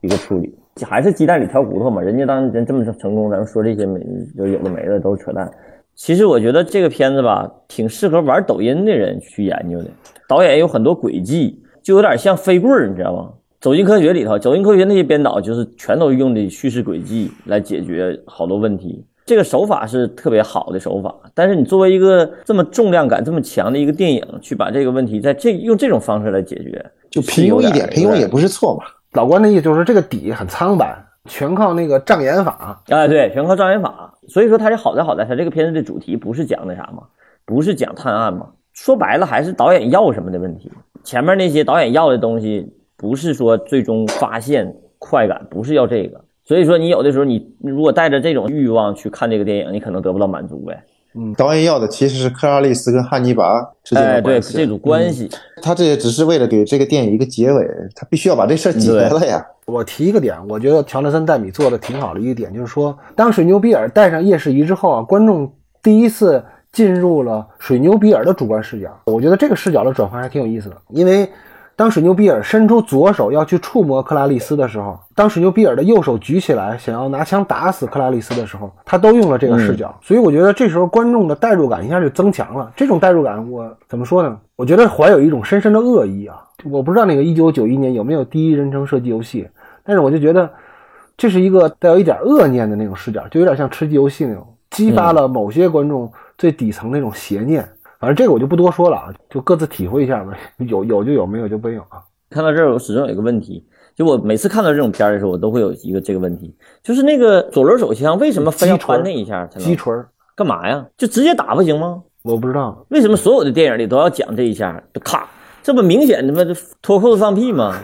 一个处理，还是鸡蛋里挑骨头嘛。人家当人这么成功，咱们说这些没就有的没的都是扯淡。其实我觉得这个片子吧，挺适合玩抖音的人去研究的。导演有很多轨迹，就有点像飞棍儿，你知道吗？走进科学里头，走进科学那些编导就是全都用的叙事轨迹来解决好多问题。这个手法是特别好的手法，但是你作为一个这么重量感这么强的一个电影，去把这个问题在这用这种方式来解决，就平庸一点，平庸也不是错嘛。老关的意思就是这个底很苍白，全靠那个障眼法。哎，对，全靠障眼法。所以说它这好在好在它这个片子的主题不是讲那啥嘛，不是讲探案嘛，说白了还是导演要什么的问题。前面那些导演要的东西，不是说最终发现快感，不是要这个。所以说，你有的时候你如果带着这种欲望去看这个电影，你可能得不到满足呗。嗯，导演要的其实是克拉丽丝跟汉尼拔之间的关系，这种关系。他这也只是为了给这个电影一个结尾，他必须要把这事儿结了呀。我提一个点，我觉得乔纳森·戴米做的挺好的一个点，就是说，当水牛比尔戴上夜视仪之后啊，观众第一次进入了水牛比尔的主观视角。我觉得这个视角的转换还挺有意思的，因为。当水牛比尔伸出左手要去触摸克拉丽丝的时候，当水牛比尔的右手举起来想要拿枪打死克拉丽丝的时候，他都用了这个视角，所以我觉得这时候观众的代入感一下就增强了。这种代入感，我怎么说呢？我觉得怀有一种深深的恶意啊！我不知道那个一九九一年有没有第一人称射击游戏，但是我就觉得这是一个带有一点恶念的那种视角，就有点像吃鸡游戏那种，激发了某些观众最底层那种邪念。反正这个我就不多说了啊，就各自体会一下吧。有有就有，没有就没有啊。看到这儿，我始终有一个问题，就我每次看到这种片儿的时候，我都会有一个这个问题，就是那个左轮手枪为什么非要穿那一下才能？击锤干嘛呀？就直接打不行吗？我不知道为什么所有的电影里都要讲这一下，就咔，这不明显他妈脱裤子放屁吗？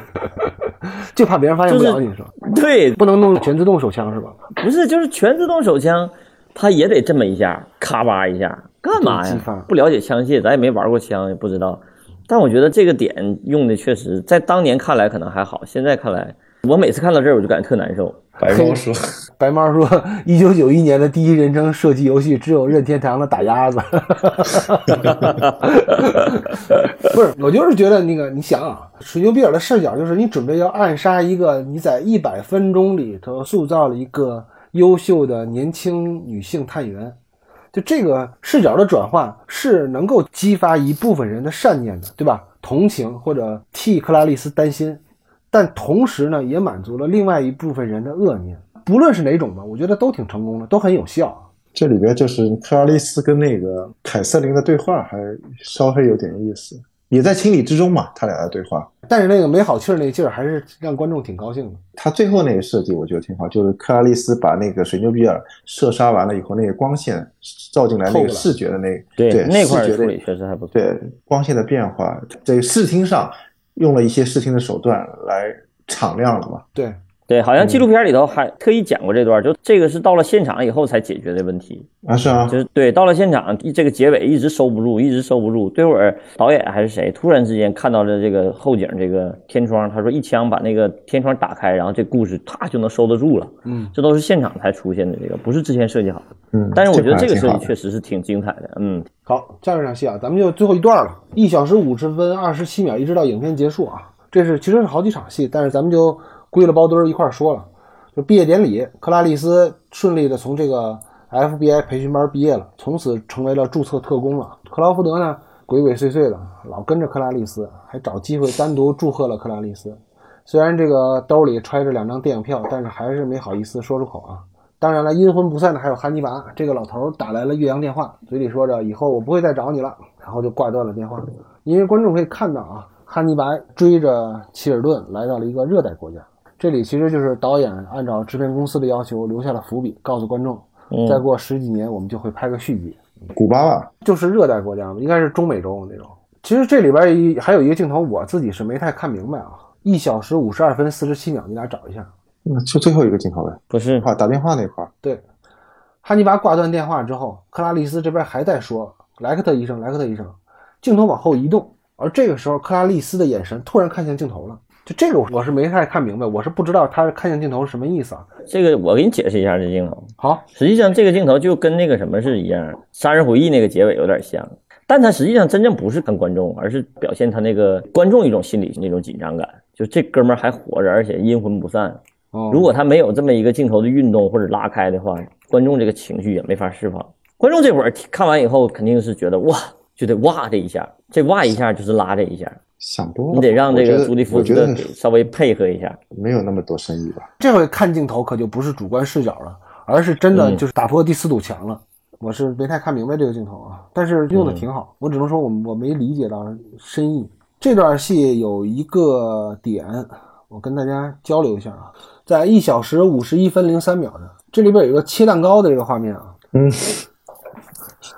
就怕别人发现不了你说？对，不能弄全自动手枪是吧？不是，就是全自动手枪，它也得这么一下，咔吧一下。干嘛呀？不了解枪械，咱也没玩过枪，也不知道。但我觉得这个点用的确实，在当年看来可能还好，现在看来，我每次看到这儿我就感觉特难受。白猫说：“白猫说，一九九一年的第一人称射击游戏只有任天堂的打鸭子。不是，我就是觉得那个，你想啊，水牛比尔的视角就是你准备要暗杀一个你在一百分钟里头塑造了一个优秀的年轻女性探员。”就这个视角的转换是能够激发一部分人的善念的，对吧？同情或者替克拉丽丝担心，但同时呢，也满足了另外一部分人的恶念。不论是哪种吧，我觉得都挺成功的，都很有效。这里边就是克拉丽丝跟那个凯瑟琳的对话，还稍微有点意思。也在情理之中嘛，他俩的对话。但是那个没好气儿那劲儿，还是让观众挺高兴的。他最后那个设计，我觉得挺好，就是克拉丽丝把那个水牛比尔射杀完了以后，那个光线照进来那个视觉的那对那块处理确实还不错。对光线的变化，在视听上用了一些视听的手段来敞亮了嘛。对。对，好像纪录片里头还特意讲过这段，就这个是到了现场以后才解决的问题啊，是啊，就是对，到了现场这个结尾一直收不住，一直收不住。对会儿导演还是谁，突然之间看到了这个后景这个天窗，他说一枪把那个天窗打开，然后这故事啪就能收得住了。嗯，这都是现场才出现的，这个不是之前设计好的。嗯，但是我觉得这个设计确实是挺精彩的。嗯，好，下一场戏啊，咱们就最后一段了，一小时五十分二十七秒，一直到影片结束啊，这是其实是好几场戏，但是咱们就归了包堆儿一块儿说了。就毕业典礼，克拉丽丝顺利的从这个 FBI 培训班毕业了，从此成为了注册特工了。克劳福德呢，鬼鬼祟祟的，老跟着克拉丽丝，还找机会单独祝贺了克拉丽丝。虽然这个兜里揣着两张电影票，但是还是没好意思说出口啊。当然了，阴魂不散的还有汉尼拔，这个老头打来了岳阳电话，嘴里说着以后我不会再找你了，然后就挂断了电话。因为观众可以看到啊，汉尼拔追着齐尔顿来到了一个热带国家。这里其实就是导演按照制片公司的要求留下了伏笔，告诉观众，再过十几年我们就会拍个续集。古巴吧，就是热带国家嘛，应该是中美洲那种。其实这里边一还有一个镜头，我自己是没太看明白啊。一小时五十二分四十七秒，你俩找一下。嗯，就最后一个镜头呗，不是啊，打电话那块儿，对，汉尼拔挂断电话之后，克拉丽丝这边还在说莱克特医生，莱克特医生。镜头往后移动，而这个时候克拉丽丝的眼神突然看向镜头了。就这个我是没太看明白，我是不知道他看向镜头是什么意思啊。这个我给你解释一下这镜头。好，实际上这个镜头就跟那个什么是一样，《杀人回忆》那个结尾有点像，但他实际上真正不是看观众，而是表现他那个观众一种心理那种紧张感，就这哥们儿还活着，而且阴魂不散。哦如果他没有这么一个镜头的运动或者拉开的话，观众这个情绪也没法释放。观众这会儿看完以后肯定是觉得哇，就得哇这一下，这哇一下就是拉这一下，想多了，你得让这个朱迪福稍微配合一下。没有那么多深意吧。这回看镜头可就不是主观视角了，而是真的嗯就是打破第四堵墙了。我是没太看明白这个镜头啊，但是用的挺好。我只能说我我没理解到深意。这段戏有一个点，我跟大家交流一下啊，在一小时五十一分零三秒的这里边有一个切蛋糕的这个画面啊，嗯，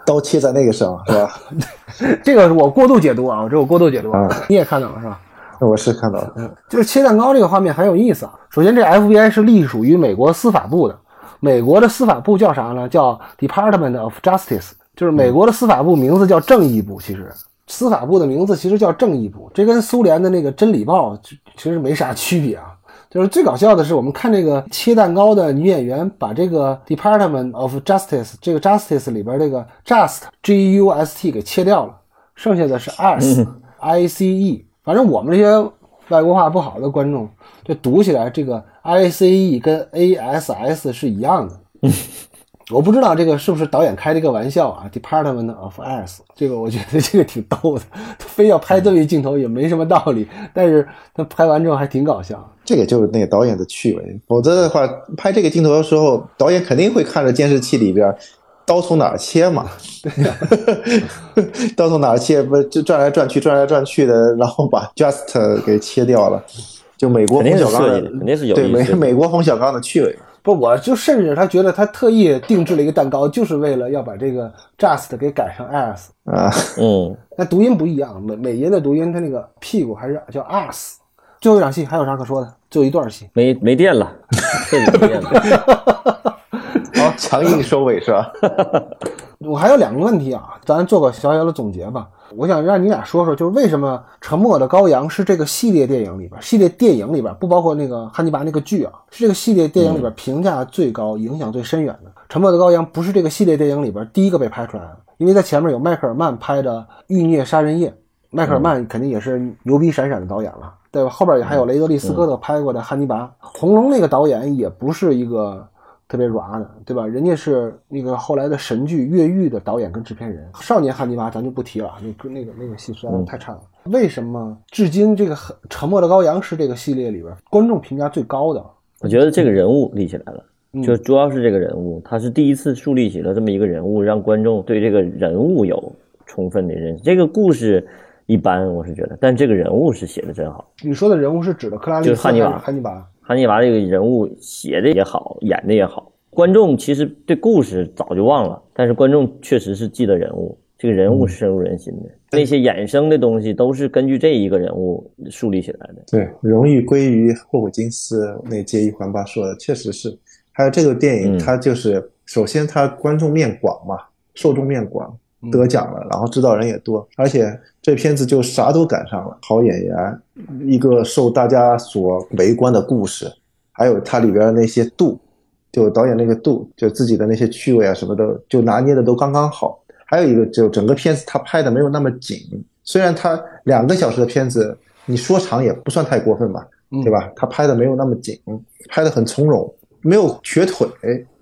刀切在那个上是吧？这个我过度解读啊，这我过度解读啊嗯，你也看到了是吧？我是看到了，就是切蛋糕这个画面很有意思啊。首先，这 FBI 是隶属于美国司法部的，美国的司法部叫啥呢？叫 Department of Justice，就是美国的司法部名字叫正义部。其实，司法部的名字其实叫正义部，这跟苏联的那个真理报其其实没啥区别啊。就是最搞笑的是，我们看这个切蛋糕的女演员把这个 Department of Justice 这个 Justice 里边这个 Just G U S T 给切掉了，剩下的是 us I C E。反正我们这些外国话不好的观众，就读起来这个 I C E 跟 A S S 是一样的。我不知道这个是不是导演开了一个玩笑啊？Department of S，这个我觉得这个挺逗的，他 非要拍这么一镜头也没什么道理，但是他拍完之后还挺搞笑。这个就是那个导演的趣味。否则的话，拍这个镜头的时候，导演肯定会看着监视器里边刀从哪儿切嘛，刀从哪儿切，不就转来转去，转来转去的，然后把 Just 给切掉了。就美国冯小刚的肯定是有对美意思的美国冯小刚的趣味。不，我就甚至他觉得他特意定制了一个蛋糕，就是为了要把这个 just 给改成 as 啊，嗯，那读音不一样，美美音的读音，它那个屁股还是叫 us。最后一场戏还有啥可说的？最后一段戏，没没电了，彻底没电了。好强硬收尾是吧？我还有两个问题啊，咱做个小小的总结吧。我想让你俩说说，就是为什么《沉默的羔羊》是这个系列电影里边，系列电影里边不包括那个汉尼拔那个剧啊，是这个系列电影里边评价最高、影响最深远的。《沉默的羔羊》不是这个系列电影里边第一个被拍出来的，因为在前面有迈克尔曼拍的《欲孽杀人夜》，迈克尔曼肯定也是牛逼闪闪的导演了，对吧？后边也还有雷德利·斯科特拍过的《汉尼拔》，红龙那个导演也不是一个。特别软的，对吧？人家是那个后来的神剧《越狱》的导演跟制片人。少年汉尼拔咱就不提了，那个那个那个戏实在是太差了。为什么至今这个《沉默的羔羊》是这个系列里边观众评价最高的？我觉得这个人物立起来了，嗯就主要是这个人物，他是第一次树立起了这么一个人物，让观众对这个人物有充分的认识。这个故事一般，我是觉得，但这个人物是写的真好。你说的人物是指的克拉丽丝就是汉尼拔汉尼拔？汉尼拔这个人物写的也好，演的也好，观众其实对故事早就忘了，但是观众确实是记得人物，这个人物是深入人心的。那些衍生的东西都是根据这一个人物树立起来的。对，荣誉归于霍普金斯那接一环八说的，确实是。还有这个电影，嗯它就是首先它观众面广嘛，受众面广，嗯得奖了，然后知道人也多，而且这片子就啥都赶上了，好演员，一个受大家所围观的故事，还有它里边的那些度，就导演那个度，就自己的那些趣味啊什么的，就拿捏的都刚刚好。还有一个，就整个片子他拍的没有那么紧，虽然他两个小时的片子，你说长也不算太过分吧，对吧？他拍的没有那么紧，拍的很从容，没有瘸腿。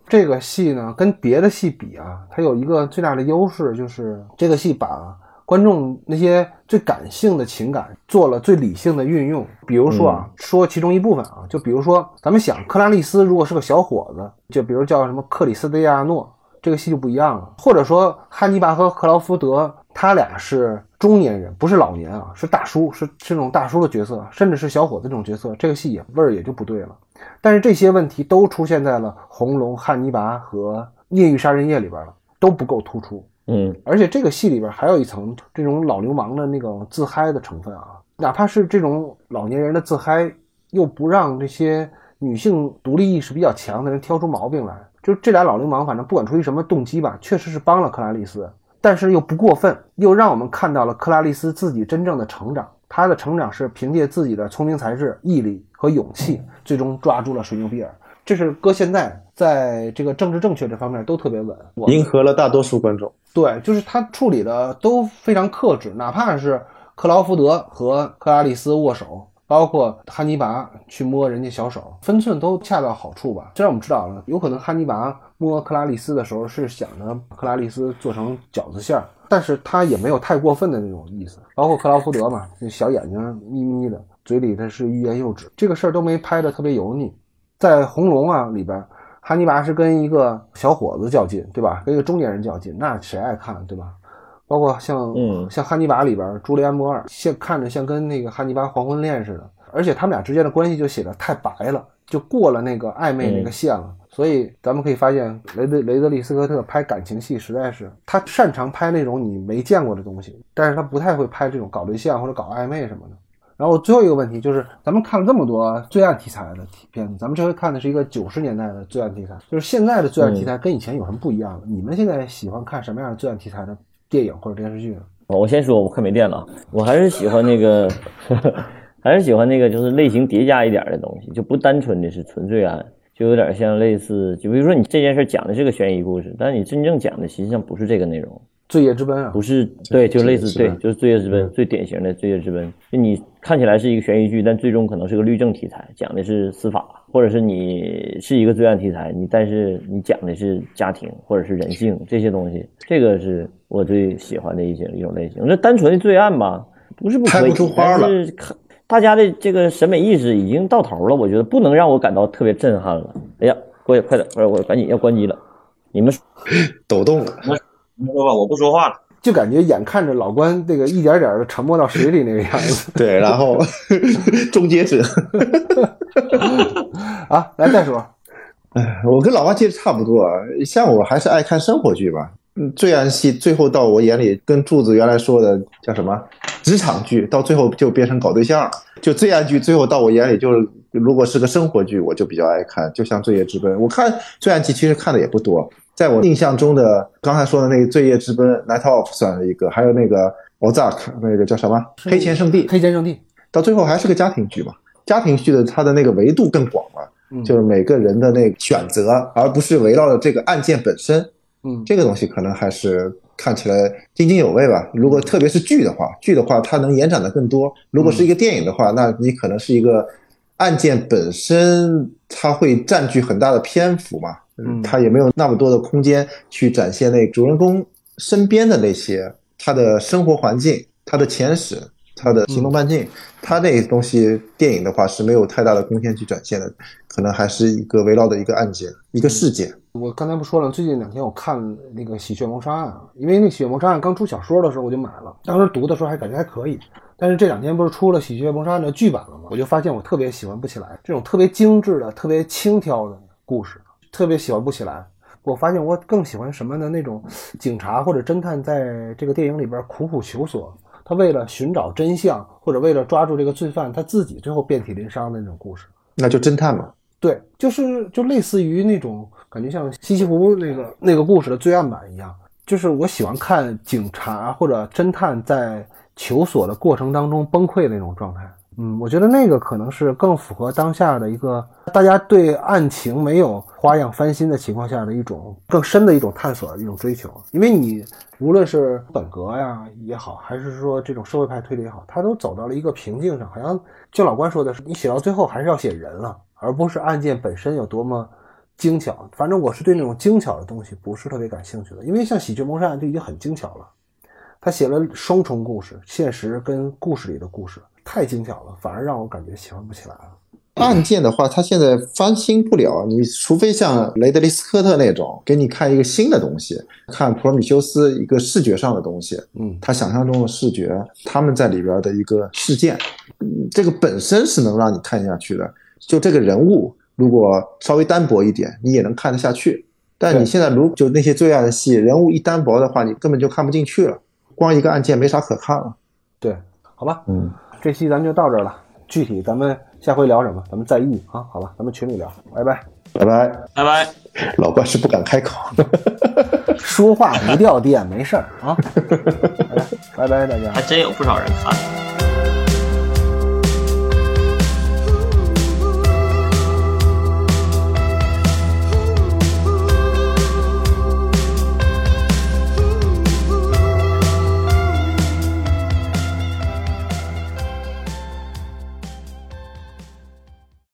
这个戏呢，跟别的戏比啊，它有一个最大的优势，就是这个戏把观众那些最感性的情感做了最理性的运用。比如说啊，说其中一部分啊，就比如说咱们想克拉丽丝如果是个小伙子，就比如叫什么克里斯蒂亚诺，这个戏就不一样了。或者说汉尼拔和克劳福德，他俩是中年人，不是老年啊，是大叔，是是那种大叔的角色，甚至是小伙子这种角色，这个戏也味儿也就不对了。但是这些问题都出现在了《红龙》《汉尼拔》和《孽狱杀人夜》里边了，都不够突出。嗯，而且这个戏里边还有一层这种老流氓的那种自嗨的成分啊，哪怕是这种老年人的自嗨，又不让这些女性独立意识比较强的人挑出毛病来。就是这俩老流氓，反正不管出于什么动机吧，确实是帮了克拉丽丝，但是又不过分，又让我们看到了克拉丽丝自己真正的成长。她的成长是凭借自己的聪明才智、毅力和勇气，最终抓住了水牛比尔。这是搁现在在这个政治正确这方面都特别稳。迎合了大多数观众。对，就是他处理的都非常克制，哪怕是克劳福德和克拉丽丝握手，包括汉尼拔去摸人家小手，分寸都恰到好处吧。虽然我们知道了，有可能汉尼拔摸克拉丽丝的时候是想着克拉丽丝做成饺子馅儿，但是他也没有太过分的那种意思。包括克劳福德嘛，那小眼睛眯眯的，嘴里他是欲言又止，这个事儿都没拍的特别油腻。在《红龙》啊里边。汉尼拔是跟一个小伙子较劲，对吧？跟一个中年人较劲，那谁爱看，对吧？包括像嗯像汉尼拔里边，朱利安·摩尔像看着像跟那个汉尼拔黄昏恋似的，而且他们俩之间的关系就写的太白了，就过了那个暧昧那个线了。所以咱们可以发现，雷德雷德利·斯科特拍感情戏实在是他擅长拍那种你没见过的东西，但是他不太会拍这种搞对象或者搞暧昧什么的。然后最后一个问题就是，咱们看了这么多罪案题材的片子，咱们这回看的是一个九十年代的罪案题材，就是现在的罪案题材跟以前有什么不一样的？你们现在喜欢看什么样的罪案题材的电影或者电视剧呢？我先说，我快没电了，我还是喜欢那个，还是喜欢那个，就是类型叠加一点的东西，就不单纯的是纯罪案，就有点像类似，就比如说你这件事讲的是个悬疑故事，但你真正讲的实际上不是这个内容。罪业之奔啊，不是对，就类似对，就是罪业之奔，最典型的罪业之奔。就你看起来是一个悬疑剧，但最终可能是个律政题材，讲的是司法，或者是你是一个罪案题材，你但是你讲的是家庭或者是人性这些东西，这个是我最喜欢的一些一种类型。那单纯的罪案吧，不是不可以，拍不出花了但是看大家的这个审美意识已经到头了，我觉得不能让我感到特别震撼了。哎呀，过去快点，快点，我赶紧要关机了。你们 抖动了，你说吧，我不说话了。就感觉眼看着老关这个一点点的沉没到水里那个样子 对，然后 终结者，啊！来再说，我跟老花其实差不多，啊，像我还是爱看生活剧吧。嗯，罪案戏最后到我眼里，跟柱子原来说的叫什么职场剧，到最后就变成搞对象了。就罪案剧最后到我眼里，就是如果是个生活剧，我就比较爱看，就像《罪业之奔》。我看罪案剧其实看的也不多，在我印象中的刚才说的那个《罪业之奔》（Night Off） 算是一个，还有那个 Ozark 那个叫什么《黑钱圣地》，黑钱圣地，到最后还是个家庭剧嘛。家庭剧的它的那个维度更广了，嗯就是每个人的那个选择，而不是围绕着这个案件本身。嗯，这个东西可能还是看起来津津有味吧。如果特别是剧的话，剧的话它能延展的更多。如果是一个电影的话，那你可能是一个案件本身，它会占据很大的篇幅嘛，嗯它也没有那么多的空间去展现那主人公身边的那些他的生活环境、他的前史、他的行动半径，它那东西电影的话是没有太大的空间去展现的，可能还是一个围绕的一个案件、一个事件。我刚才不说了，最近两天我看那个《喜鹊谋杀案》啊，因为那《喜鹊谋杀案》刚出小说的时候我就买了，当时读的时候还感觉还可以，但是这两天不是出了《喜鹊谋杀案》的剧版了吗？我就发现我特别喜欢不起来这种特别精致的、特别轻佻的故事，特别喜欢不起来。我发现我更喜欢什么呢？那种警察或者侦探在这个电影里边苦苦求索，他为了寻找真相或者为了抓住这个罪犯，他自己最后遍体鳞伤的那种故事。那就侦探嘛，对，就是就类似于那种感觉像西西弗那个那个故事的罪案版一样，就是我喜欢看警察或者侦探在求索的过程当中崩溃的那种状态。嗯，我觉得那个可能是更符合当下的一个大家对案情没有花样翻新的情况下的一种更深的一种探索的一种追求。因为你无论是本格呀也好，还是说这种社会派推理也好，它都走到了一个瓶颈上，好像就老关说的是，你写到最后还是要写人了，而不是案件本身有多么精巧。反正我是对那种精巧的东西不是特别感兴趣的，因为像《喜剧谋杀案》就已经很精巧了，他写了双重故事，现实跟故事里的故事太精巧了，反而让我感觉喜欢不起来了。案件的话，它现在翻新不了，你除非像雷德利·斯科特那种，给你看一个新的东西，看普罗米修斯一个视觉上的东西，嗯，他想象中的视觉，他们在里边的一个事件，嗯这个本身是能让你看下去的。就这个人物，如果稍微单薄一点，你也能看得下去。但你现在如就那些罪案戏，人物一单薄的话，你根本就看不进去了，光一个案件没啥可看了。对，好吧，嗯，这期咱们就到这儿了，具体咱们下回聊什么？咱们再议啊，好吧，咱们群里聊，拜拜。拜拜。拜拜。老关是不敢开口。说话不掉电，没事儿啊。拜拜，大家。还真有不少人看。